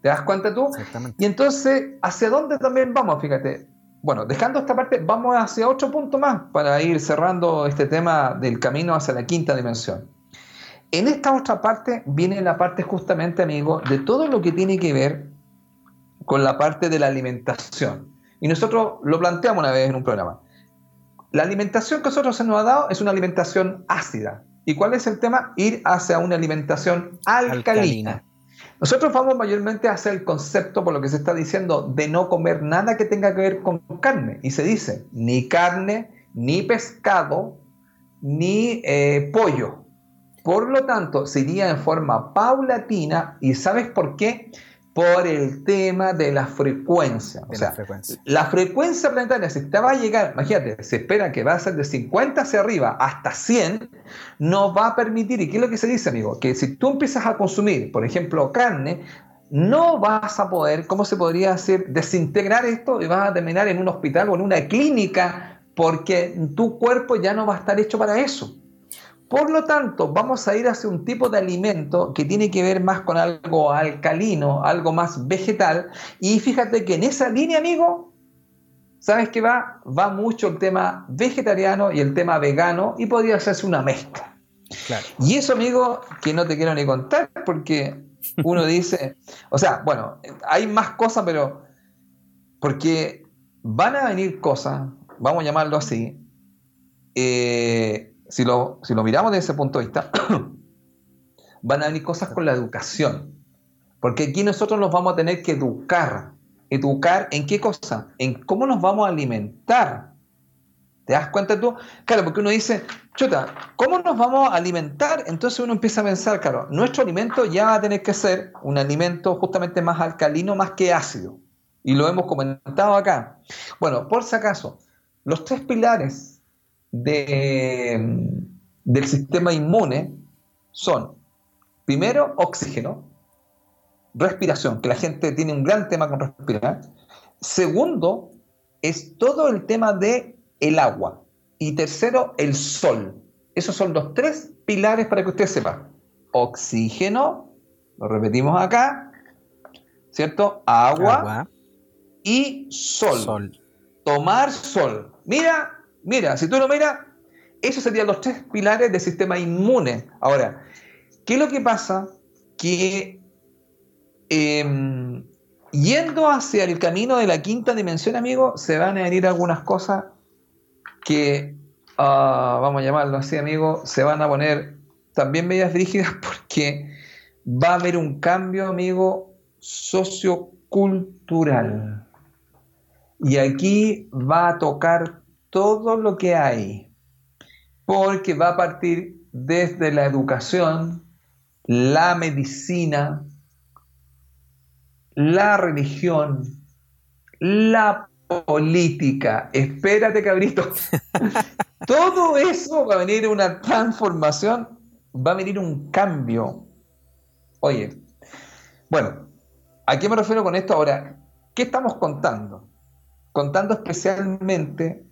¿Te das cuenta tú? Y entonces, ¿hacia dónde también vamos? Fíjate. Bueno, dejando esta parte, vamos hacia otro punto más para ir cerrando este tema del camino hacia la quinta dimensión. En esta otra parte viene la parte justamente, amigo, de todo lo que tiene que ver con la parte de la alimentación. Y nosotros lo planteamos una vez en un programa. La alimentación que nosotros se nos ha dado es una alimentación ácida. ¿Y cuál es el tema? Ir hacia una alimentación alcalina. Nosotros vamos mayormente hacia el concepto, por lo que se está diciendo, de no comer nada que tenga que ver con carne. Y se dice, ni carne, ni pescado, ni eh, pollo. Por lo tanto, se iría en forma paulatina. ¿Y sabes por qué? por el tema de la frecuencia. o sea, la frecuencia. planetaria, si te va a llegar, imagínate, se espera que va a ser de 50 hacia arriba hasta 100, no va a permitir, ¿y qué es lo que se dice, amigo? Que si tú empiezas a consumir, por ejemplo, carne, no vas a poder, ¿cómo se podría decir? Desintegrar esto y vas a terminar en un hospital o en una clínica porque tu cuerpo ya no va a estar hecho para eso. Por lo tanto, vamos a ir hacia un tipo de alimento que tiene que ver más con algo alcalino, algo más vegetal. Y fíjate que en esa línea, amigo, ¿sabes qué va? Va mucho el tema vegetariano y el tema vegano y podría hacerse una mezcla. Y eso, amigo, que no te quiero ni contar porque uno dice, o sea, bueno, hay más cosas, pero porque van a venir cosas, vamos a llamarlo así, eh, si lo, si lo miramos desde ese punto de vista, van a venir cosas con la educación. Porque aquí nosotros nos vamos a tener que educar. ¿Educar en qué cosa? En cómo nos vamos a alimentar. ¿Te das cuenta tú? Claro, porque uno dice, chuta, ¿cómo nos vamos a alimentar? Entonces uno empieza a pensar, claro, nuestro alimento ya va a tener que ser un alimento justamente más alcalino, más que ácido. Y lo hemos comentado acá. Bueno, por si acaso, los tres pilares de, del sistema inmune son, primero, oxígeno, respiración, que la gente tiene un gran tema con respirar. Segundo, es todo el tema de el agua. Y tercero, el sol. Esos son los tres pilares para que usted sepa. Oxígeno, lo repetimos acá, ¿cierto? Agua, y sol. sol. Tomar sol. Mira, Mira, si tú lo miras, esos serían los tres pilares del sistema inmune. Ahora, ¿qué es lo que pasa? Que em, yendo hacia el camino de la quinta dimensión, amigo, se van a venir algunas cosas que, ah, vamos a llamarlo así, amigo, se van a poner también medias rígidas porque va a haber un cambio, amigo, sociocultural. Y aquí va a tocar todo lo que hay, porque va a partir desde la educación, la medicina, la religión, la política. Espérate, cabrito. Todo eso va a venir una transformación, va a venir un cambio. Oye, bueno, ¿a qué me refiero con esto ahora? ¿Qué estamos contando? Contando especialmente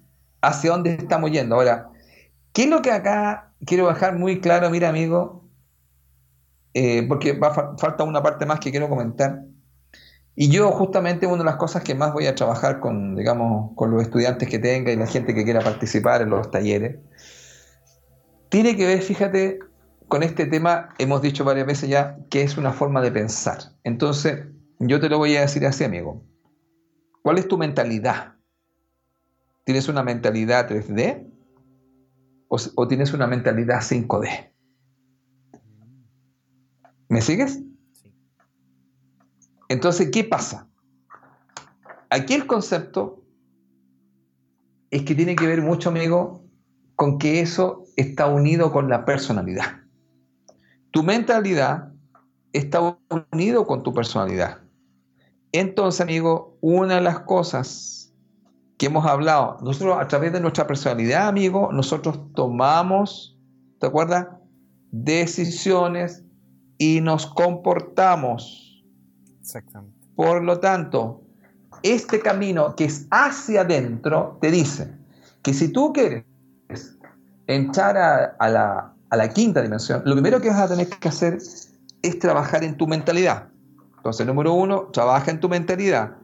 hacia dónde estamos yendo. Ahora, ¿qué es lo que acá quiero dejar muy claro, mira amigo? Eh, porque falta una parte más que quiero comentar. Y yo justamente una de las cosas que más voy a trabajar con, digamos, con los estudiantes que tenga y la gente que quiera participar en los talleres, tiene que ver, fíjate, con este tema, hemos dicho varias veces ya, que es una forma de pensar. Entonces, yo te lo voy a decir así, amigo. ¿Cuál es tu mentalidad? ¿Tienes una mentalidad 3D o, tienes una mentalidad 5D? ¿Me sigues? Entonces, ¿qué pasa? Aquí el concepto es que tiene que ver mucho, amigo, con que eso está unido con la personalidad. Tu mentalidad está unido con tu personalidad. Entonces, amigo, una de las cosas que hemos hablado, nosotros a través de nuestra personalidad, amigo, nosotros tomamos, ¿te acuerdas? Decisiones y nos comportamos. Exactamente. Por lo tanto, este camino que es hacia adentro te dice que si tú quieres entrar a, la, a la quinta dimensión, lo primero que vas a tener que hacer es trabajar en tu mentalidad. Entonces, número uno, trabaja en tu mentalidad.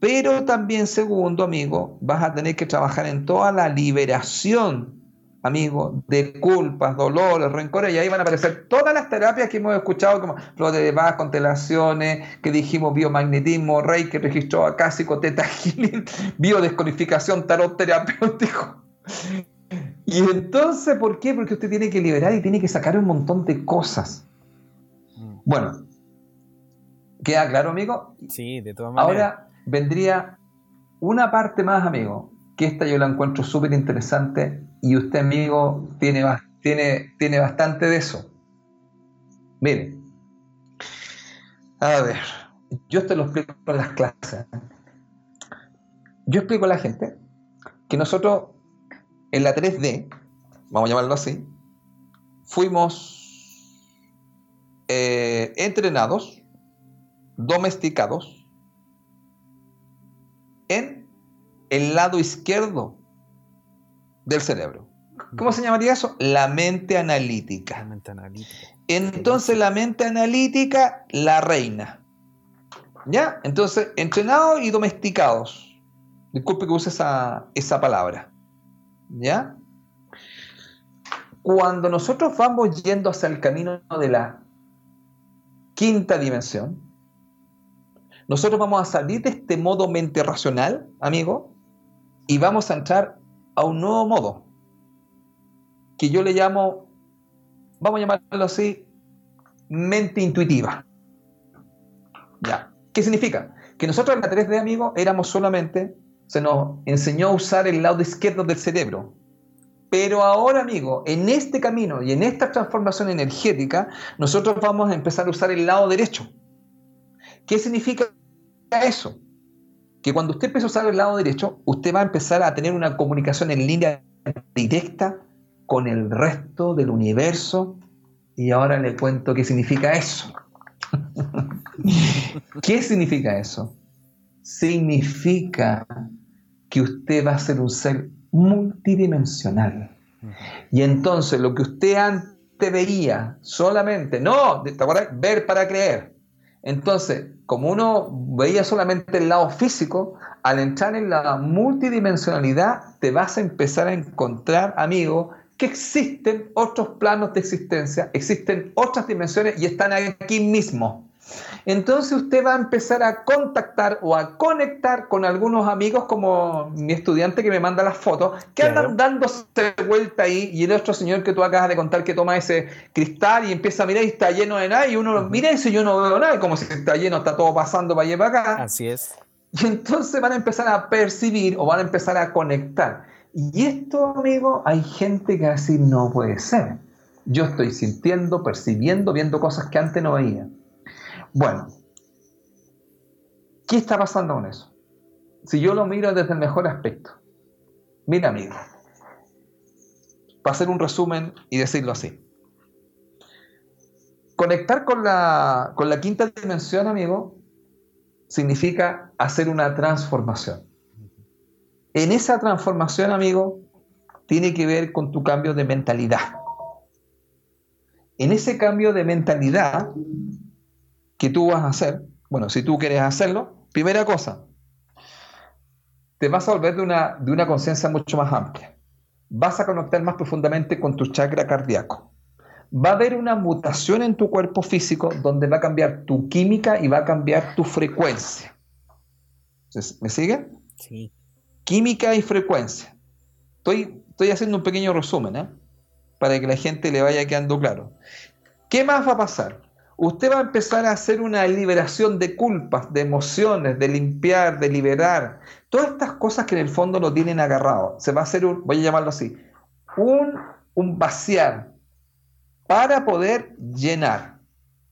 Pero también, segundo, amigo, vas a tener que trabajar en toda la liberación amigo, de culpas, dolores, rencores, y ahí van a aparecer todas las terapias que hemos escuchado, como lo de Bach, constelaciones, que dijimos biomagnetismo, rey que registró acásico, teta healing, biodescodificación, tarot terapéutico. Y entonces, ¿por qué? Porque usted tiene que liberar y tiene que sacar un montón de cosas. Mm. Bueno, ¿queda claro, amigo? Sí, de todas maneras. Ahora vendría una parte más, amigo, que esta yo la encuentro súper interesante y usted, amigo, tiene, tiene, tiene bastante de eso. Mire, a ver, yo te lo explico en las clases. Yo explico a la gente que nosotros en la 3D, vamos a llamarlo así, fuimos eh, entrenados, domesticados en el lado izquierdo del cerebro. ¿Cómo se llamaría eso? La mente analítica. Entonces la mente analítica, la reina. ¿Ya? Entonces, entrenados y domesticados. Disculpe que use esa, esa palabra. ¿Ya? Cuando nosotros vamos yendo hacia el camino de la quinta dimensión, nosotros vamos a salir de este modo mente racional, amigo, y vamos a entrar a un nuevo modo, que yo le llamo, vamos a llamarlo así, mente intuitiva. ¿Ya? ¿Qué significa? Que nosotros en la 3D, amigo, éramos solamente, se nos enseñó a usar el lado izquierdo del cerebro. Pero ahora, amigo, en este camino y en esta transformación energética, nosotros vamos a empezar a usar el lado derecho. ¿Qué significa eso? que cuando usted empieza a usar el lado derecho, usted va a empezar a tener una comunicación en línea directa con el resto del universo. Y ahora le cuento qué significa eso. ¿Qué significa eso? Significa que usted va a ser un ser multidimensional. Y entonces lo que usted antes veía solamente, no, ¿te acuerdas? Ver para creer. Entonces, como uno veía solamente el lado físico, al entrar en la multidimensionalidad te vas a empezar a encontrar, amigo, que existen otros planos de existencia, existen otras dimensiones y están aquí mismo. Entonces usted va a empezar a contactar o a conectar con algunos amigos como mi estudiante que me manda las fotos, que andan dándose vuelta ahí y el otro señor que tú acabas de contar que toma ese cristal y empieza a mirar y está lleno de nada y uno lo mira y yo no veo nada, como si está lleno, está todo pasando para allá y para acá. Así es. Y entonces van a empezar a percibir o van a empezar a conectar. Y esto, amigo, hay gente que así no puede ser. Yo estoy sintiendo, percibiendo, viendo cosas que antes no veía. Bueno, ¿qué está pasando con eso? Si yo lo miro desde el mejor aspecto. Mira, amigo, para hacer un resumen y decirlo así. Conectar con la, con la quinta dimensión, amigo, significa hacer una transformación. En esa transformación, amigo, tiene que ver con tu cambio de mentalidad. En ese cambio de mentalidad que tú vas a hacer, bueno, si tú quieres hacerlo, primera cosa, te vas a volver de una, de una conciencia mucho más amplia. Vas a conectar más profundamente con tu chakra cardíaco. Va a haber una mutación en tu cuerpo físico donde va a cambiar tu química y va a cambiar tu frecuencia. ¿Me sigue? Sí. Química y frecuencia. Estoy, estoy haciendo un pequeño resumen, ¿eh? Para que la gente le vaya quedando claro. ¿Qué más va a pasar? Usted va a empezar a hacer una liberación de culpas, de emociones, de limpiar, de liberar. Todas estas cosas que en el fondo lo tienen agarrado. Se va a hacer un, voy a llamarlo así, un, un vaciar para poder llenar.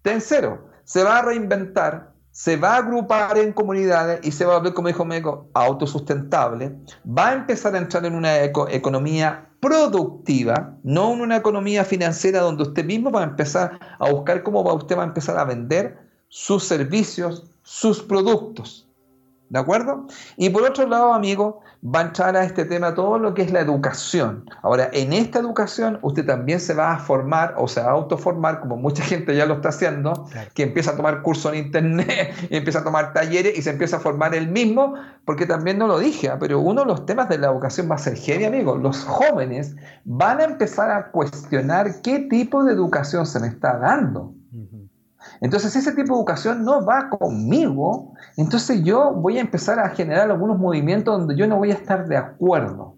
Tercero, se va a reinventar, se va a agrupar en comunidades y se va a volver, como dijo Meco, autosustentable. Va a empezar a entrar en una economía productiva, no en una economía financiera donde usted mismo va a empezar a buscar cómo va, usted va a empezar a vender sus servicios, sus productos. ¿De acuerdo? Y por otro lado, amigo, va a entrar a este tema todo lo que es la educación. Ahora, en esta educación usted también se va a formar o se va a autoformar, como mucha gente ya lo está haciendo, que empieza a tomar cursos en internet, y empieza a tomar talleres y se empieza a formar el mismo, porque también no lo dije, ¿ah? pero uno de los temas de la educación va a ser genial, amigo. Los jóvenes van a empezar a cuestionar qué tipo de educación se me está dando. Entonces, ese tipo de educación no va conmigo, entonces yo voy a empezar a generar algunos movimientos donde yo no voy a estar de acuerdo.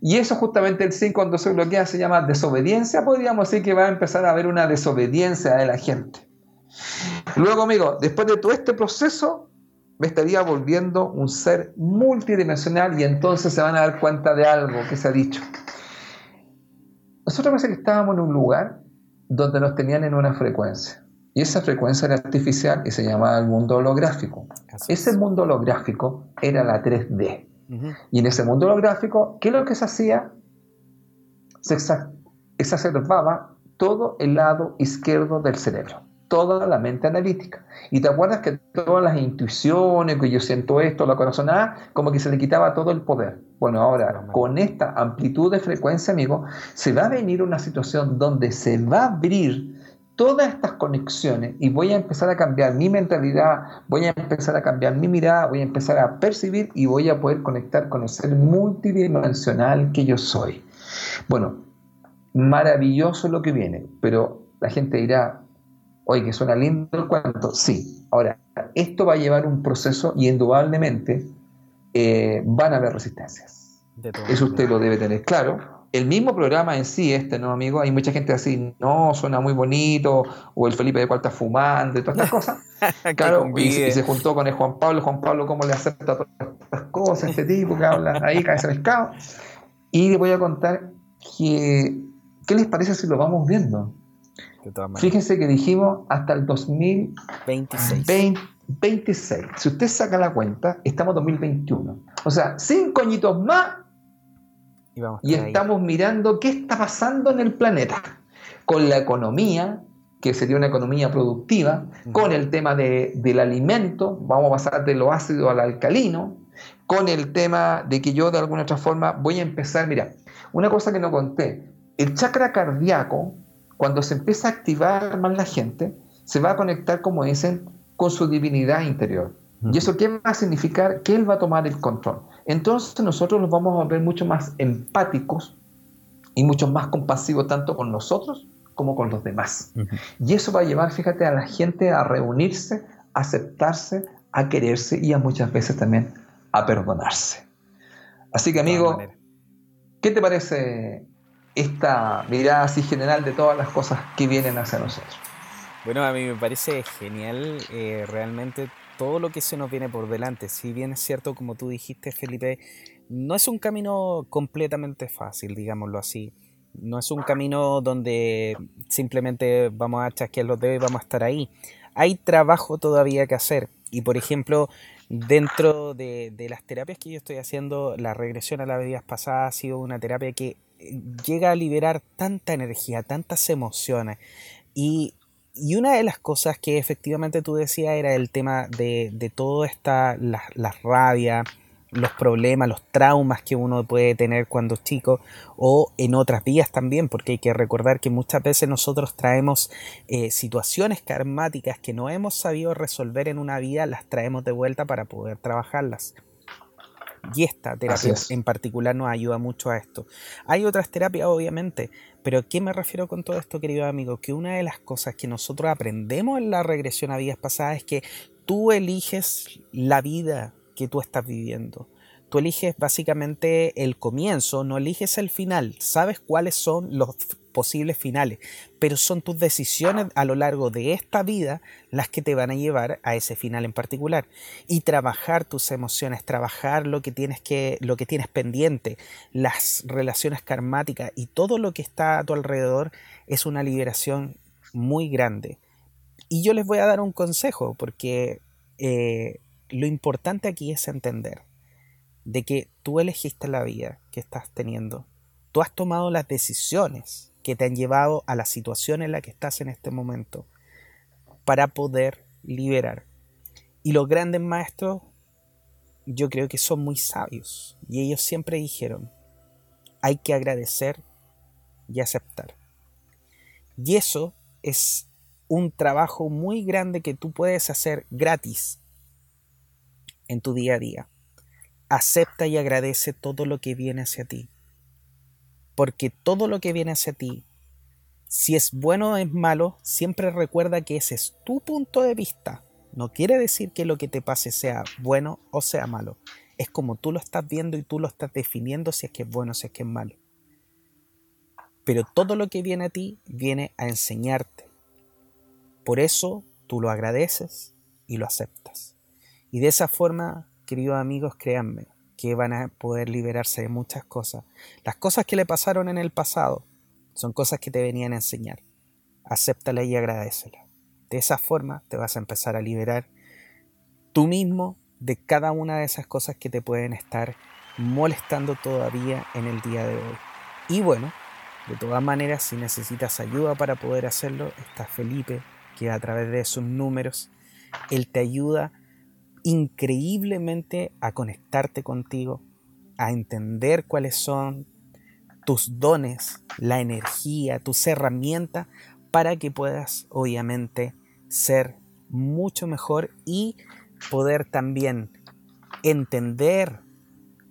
Y eso justamente el 5 cuando se bloquea se llama desobediencia. Podríamos decir que va a empezar a haber una desobediencia de la gente. Luego, amigo, después de todo este proceso, me estaría volviendo un ser multidimensional y entonces se van a dar cuenta de algo que se ha dicho. Nosotros parece que estábamos en un lugar donde nos tenían en una frecuencia. Y esa frecuencia era artificial y se llamaba el mundo holográfico. ese mundo holográfico era la 3D. Y en ese mundo holográfico, ¿qué es lo que se hacía? Se exacerbaba todo el lado izquierdo del cerebro, toda la mente analítica. Y te acuerdas que todas las intuiciones, que yo siento esto, la corazonada, como que se le quitaba todo el poder. Bueno, ahora con esta amplitud de frecuencia, amigo, se va a venir una situación donde se va a abrir todas estas conexiones y voy a empezar a cambiar mi mentalidad, voy a empezar a cambiar mi mirada, voy a empezar a percibir y voy a poder conectar con el ser multidimensional que yo soy. Bueno, maravilloso lo que viene, pero la gente dirá, oye, que suena lindo el cuento. Sí, ahora, esto va a llevar un proceso y indudablemente eh, van a haber resistencias. Eso usted lo debe tener claro el mismo programa en sí, este, ¿no, amigo? Hay mucha gente así, no, suena muy bonito, o el Felipe de está fumando y todas estas cosas. claro, y, se juntó con el Juan Pablo, Juan Pablo, ¿cómo le acepta todas estas cosas, este tipo que habla ahí, cae ese pescado? Y les voy a contar que, ¿qué les parece si lo vamos viendo? Fíjense que dijimos hasta el 2026. Si usted saca la cuenta, estamos en 2021. O sea, cinco añitos más y, estamos mirando qué está pasando en el planeta con la economía, que sería una economía productiva, con el tema del alimento, vamos a pasar de lo ácido al alcalino, con el tema de que yo de alguna otra forma voy a empezar, mira, una cosa que no conté, el chakra cardíaco, cuando se empieza a activar más la gente, se va a conectar, como dicen, con su divinidad interior. ¿Y eso qué va a significar? Que él va a tomar el control. Entonces nosotros nos vamos a ver mucho más empáticos y mucho más compasivos tanto con nosotros como con los demás. Y eso va a llevar, fíjate, a la gente a reunirse, a aceptarse, a quererse y a muchas veces también a perdonarse. Así que amigo, ¿qué te parece esta mirada así general de todas las cosas que vienen hacia nosotros? Bueno, a mí me parece genial eh, realmente todo lo que se nos viene por delante. Si bien es cierto, como tú dijiste, Felipe, no es un camino completamente fácil, digámoslo así. No es un camino donde simplemente vamos a chasquear los dedos y vamos a estar ahí. Hay trabajo todavía que hacer. Y por ejemplo, dentro de, de las terapias que yo estoy haciendo, la regresión a las vidas pasadas ha sido una terapia que llega a liberar tanta energía, tantas emociones. Y y una de las cosas que efectivamente tú decías era el tema de, de toda esta, la, rabia, los problemas, los traumas que uno puede tener cuando es chico o en otras vías también, porque hay que recordar que muchas veces nosotros traemos eh, situaciones karmáticas que no hemos sabido resolver en una vida, las traemos de vuelta para poder trabajarlas. Y esta terapia en particular nos ayuda mucho a esto. Hay otras terapias, obviamente, pero ¿a qué me refiero con todo esto, querido amigo? Que una de las cosas que nosotros aprendemos en la regresión a vidas pasadas es que tú eliges la vida que tú estás viviendo. Tú eliges básicamente el comienzo, no eliges el final. Sabes cuáles son los posibles finales, pero son tus decisiones a lo largo de esta vida las que te van a llevar a ese final en particular. Y trabajar tus emociones, trabajar lo que tienes que lo que tienes pendiente, las relaciones karmáticas y todo lo que está a tu alrededor es una liberación muy grande. Y yo les voy a dar un consejo porque eh, lo importante aquí es entender de que tú elegiste la vida que estás teniendo. Tú has tomado las decisiones que te han llevado a la situación en la que estás en este momento para poder liberar. Y los grandes maestros yo creo que son muy sabios y ellos siempre dijeron, hay que agradecer y aceptar. Y eso es un trabajo muy grande que tú puedes hacer gratis en tu día a día acepta y agradece todo lo que viene hacia ti. Porque todo lo que viene hacia ti, si es bueno o es malo, siempre recuerda que ese es tu punto de vista. No quiere decir que lo que te pase sea bueno o sea malo. Es como tú lo estás viendo y tú lo estás definiendo si es que es bueno o si es que es malo. Pero todo lo que viene a ti viene a enseñarte. Por eso tú lo agradeces y lo aceptas. Y de esa forma queridos amigos, créanme que van a poder liberarse de muchas cosas. Las cosas que le pasaron en el pasado son cosas que te venían a enseñar. Acéptala y agradecela. De esa forma te vas a empezar a liberar tú mismo de cada una de esas cosas que te pueden estar molestando todavía en el día de hoy. Y bueno, de todas maneras, si necesitas ayuda para poder hacerlo, está Felipe, que a través de sus números, él te ayuda increíblemente a conectarte contigo, a entender cuáles son tus dones, la energía, tus herramientas, para que puedas obviamente ser mucho mejor y poder también entender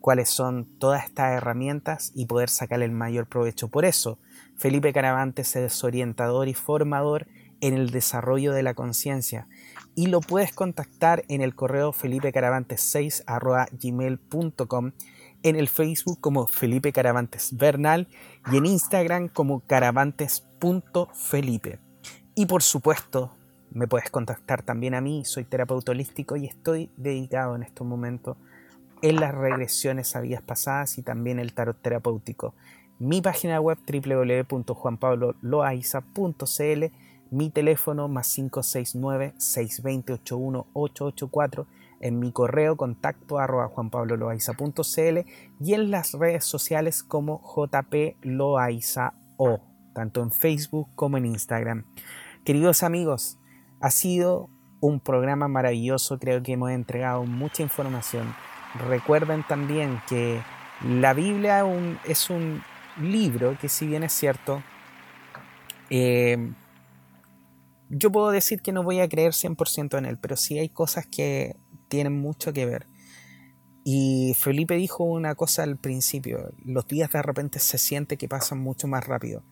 cuáles son todas estas herramientas y poder sacar el mayor provecho. Por eso, Felipe Caravantes es orientador y formador en el desarrollo de la conciencia y lo puedes contactar en el correo felipecaravantes6 en el Facebook como Felipe Caravantes Bernal y en Instagram como caravantes.felipe. Y por supuesto, me puedes contactar también a mí, soy terapeuta holístico y estoy dedicado en estos momentos en las regresiones a vidas pasadas y también el tarot terapéutico. Mi página web www.juanpabloloaiza.cl mi teléfono más 569-620-81884, en mi correo contacto arroba juanpabloloaiza.cl y en las redes sociales como jploaiza.o, tanto en Facebook como en Instagram. Queridos amigos, ha sido un programa maravilloso, creo que hemos entregado mucha información. Recuerden también que la Biblia es un libro que si bien es cierto, eh, yo puedo decir que no voy a creer 100% en él, pero sí hay cosas que tienen mucho que ver. Y Felipe dijo una cosa al principio, los días de repente se siente que pasan mucho más rápido.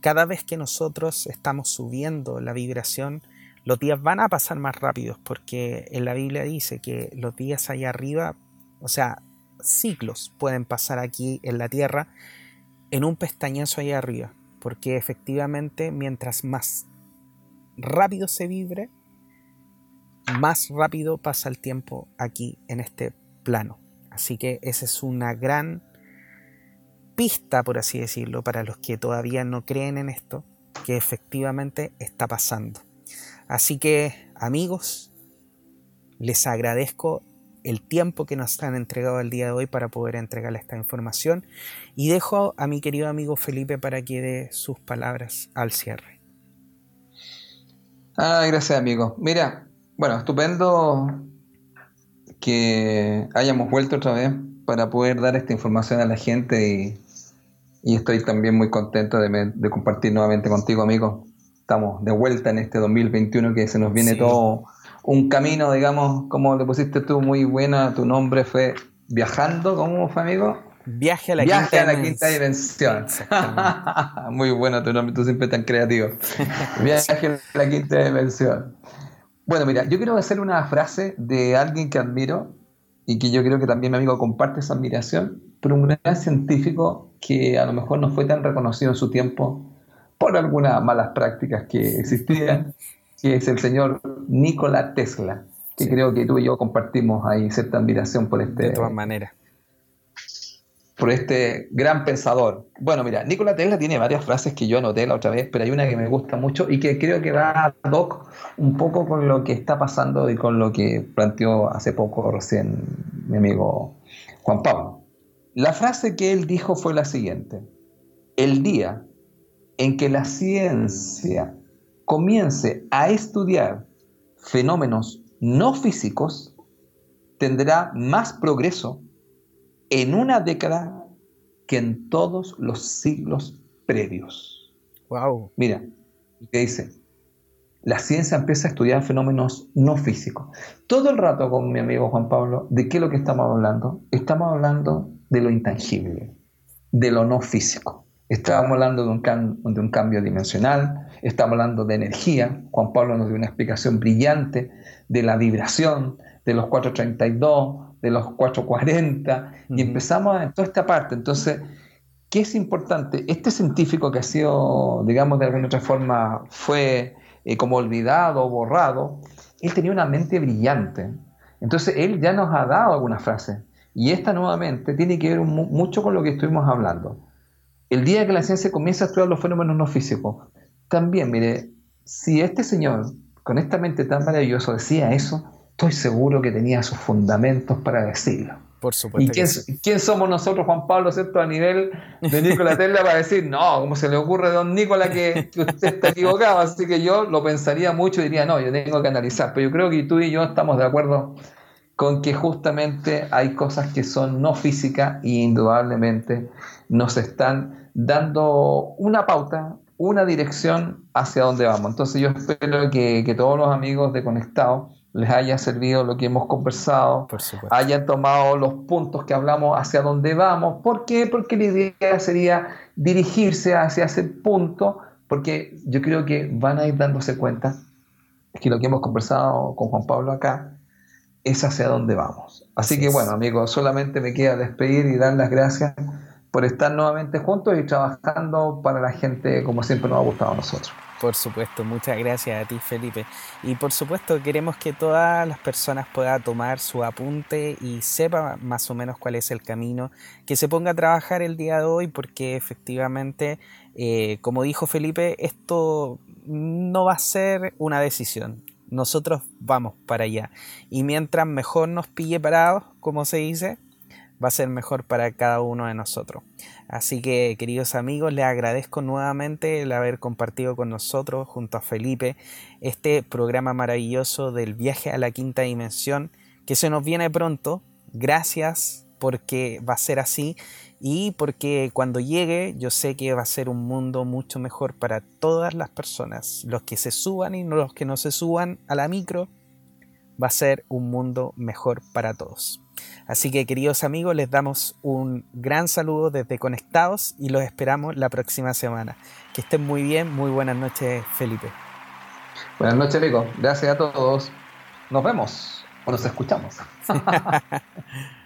Cada vez que nosotros estamos subiendo la vibración, los días van a pasar más rápidos porque en la Biblia dice que los días allá arriba, o sea, ciclos pueden pasar aquí en la Tierra en un pestañazo allá arriba, porque efectivamente mientras más rápido se vibre, más rápido pasa el tiempo aquí en este plano. Así que esa es una gran pista, por así decirlo, para los que todavía no creen en esto, que efectivamente está pasando. Así que, amigos, les agradezco el tiempo que nos han entregado el día de hoy para poder entregarle esta información y dejo a mi querido amigo Felipe para que dé sus palabras al cierre. Ah, gracias, amigo. Mira, bueno, estupendo que hayamos vuelto otra vez para poder dar esta información a la gente y, estoy también muy contento de, compartir nuevamente contigo, amigo. Estamos de vuelta en este 2021 que se nos viene todo un camino, digamos, como le pusiste tú, muy buena, tu nombre fue Viajando, ¿cómo fue, amigo? Viaje a la, Viaje quinta, a la quinta dimensión. Muy bueno tu nombre, tú siempre tan creativo. Viaje a la quinta dimensión. Bueno, mira, yo quiero hacer una frase de alguien que admiro y que yo creo que también mi amigo comparte esa admiración, pero un gran científico que a lo mejor no fue tan reconocido en su tiempo por algunas malas prácticas que existían, que es el señor Nikola Tesla, que creo que tú y yo compartimos ahí cierta admiración por este... De todas maneras por este gran pensador. Bueno, mira, Nikola Tesla tiene varias frases que yo anoté la otra vez, pero hay una que me gusta mucho y que creo que va a doc un poco con lo que está pasando y con lo que planteó hace poco recién mi amigo Juan Pablo. La frase que él dijo fue la siguiente. El día en que la ciencia comience a estudiar fenómenos no físicos, tendrá más progreso en una década que en todos los siglos previos. Wow. Mira, ¿qué dice? La ciencia empieza a estudiar fenómenos no físicos. Todo el rato con mi amigo Juan Pablo, ¿de qué es lo que estamos hablando? Estamos hablando de lo intangible, de lo no físico. Estamos hablando de un, de un cambio dimensional, estamos hablando de energía. Juan Pablo nos dio una explicación brillante de la vibración, de los 432, de los 440, y empezamos en toda esta parte. Entonces, ¿qué es importante? Este científico que ha sido, digamos, de alguna otra forma, fue eh, como olvidado, borrado, él tenía una mente brillante. Entonces, él ya nos ha dado algunas frases. Y esta nuevamente tiene que ver mucho con lo que estuvimos hablando. El día que la ciencia comienza a estudiar los fenómenos no físicos, también, mire, si este señor, con esta mente tan maravillosa, decía eso, estoy seguro que tenía sus fundamentos para decirlo. Por supuesto. ¿Y quién, somos nosotros, Juan Pablo, ¿cierto? a nivel de Nicolás Tesla para decir, no, ¿cómo se le ocurre a don Nicolás que, usted está equivocado? Así que yo lo pensaría mucho y diría, no, yo tengo que analizar. Pero yo creo que tú y yo estamos de acuerdo con que justamente hay cosas que son no físicas y indudablemente nos están dando una pauta, una dirección hacia dónde vamos. Entonces yo espero que, que todos los amigos de Conectado les haya servido lo que hemos conversado, hayan tomado los puntos que hablamos hacia dónde vamos. ¿Por qué? Porque la idea sería dirigirse hacia ese punto, porque yo creo que van a ir dándose cuenta que lo que hemos conversado con Juan Pablo acá es hacia dónde vamos. Así que bueno, amigos, solamente me queda despedir y dar las gracias por estar nuevamente juntos y trabajando para la gente como siempre nos ha gustado a nosotros. Por supuesto, muchas gracias a ti Felipe. Y por supuesto queremos que todas las personas puedan tomar su apunte y sepa más o menos cuál es el camino, que se ponga a trabajar el día de hoy porque efectivamente, eh, como dijo Felipe, esto no va a ser una decisión. Nosotros vamos para allá. Y mientras mejor nos pille parados, como se dice, va a ser mejor para cada uno de nosotros. Así que, queridos amigos, les agradezco nuevamente el haber compartido con nosotros, junto a Felipe, este programa maravilloso del viaje a la quinta dimensión, que se nos viene pronto. Gracias porque va a ser así y porque cuando llegue yo sé que va a ser un mundo mucho mejor para todas las personas, los que se suban y los que no se suban a la micro, va a ser un mundo mejor para todos. Así que queridos amigos, les damos un gran saludo desde Conectados y los esperamos la próxima semana. Que estén muy bien, muy buenas noches Felipe. Buenas noches Rico, gracias a todos. Nos vemos o nos escuchamos.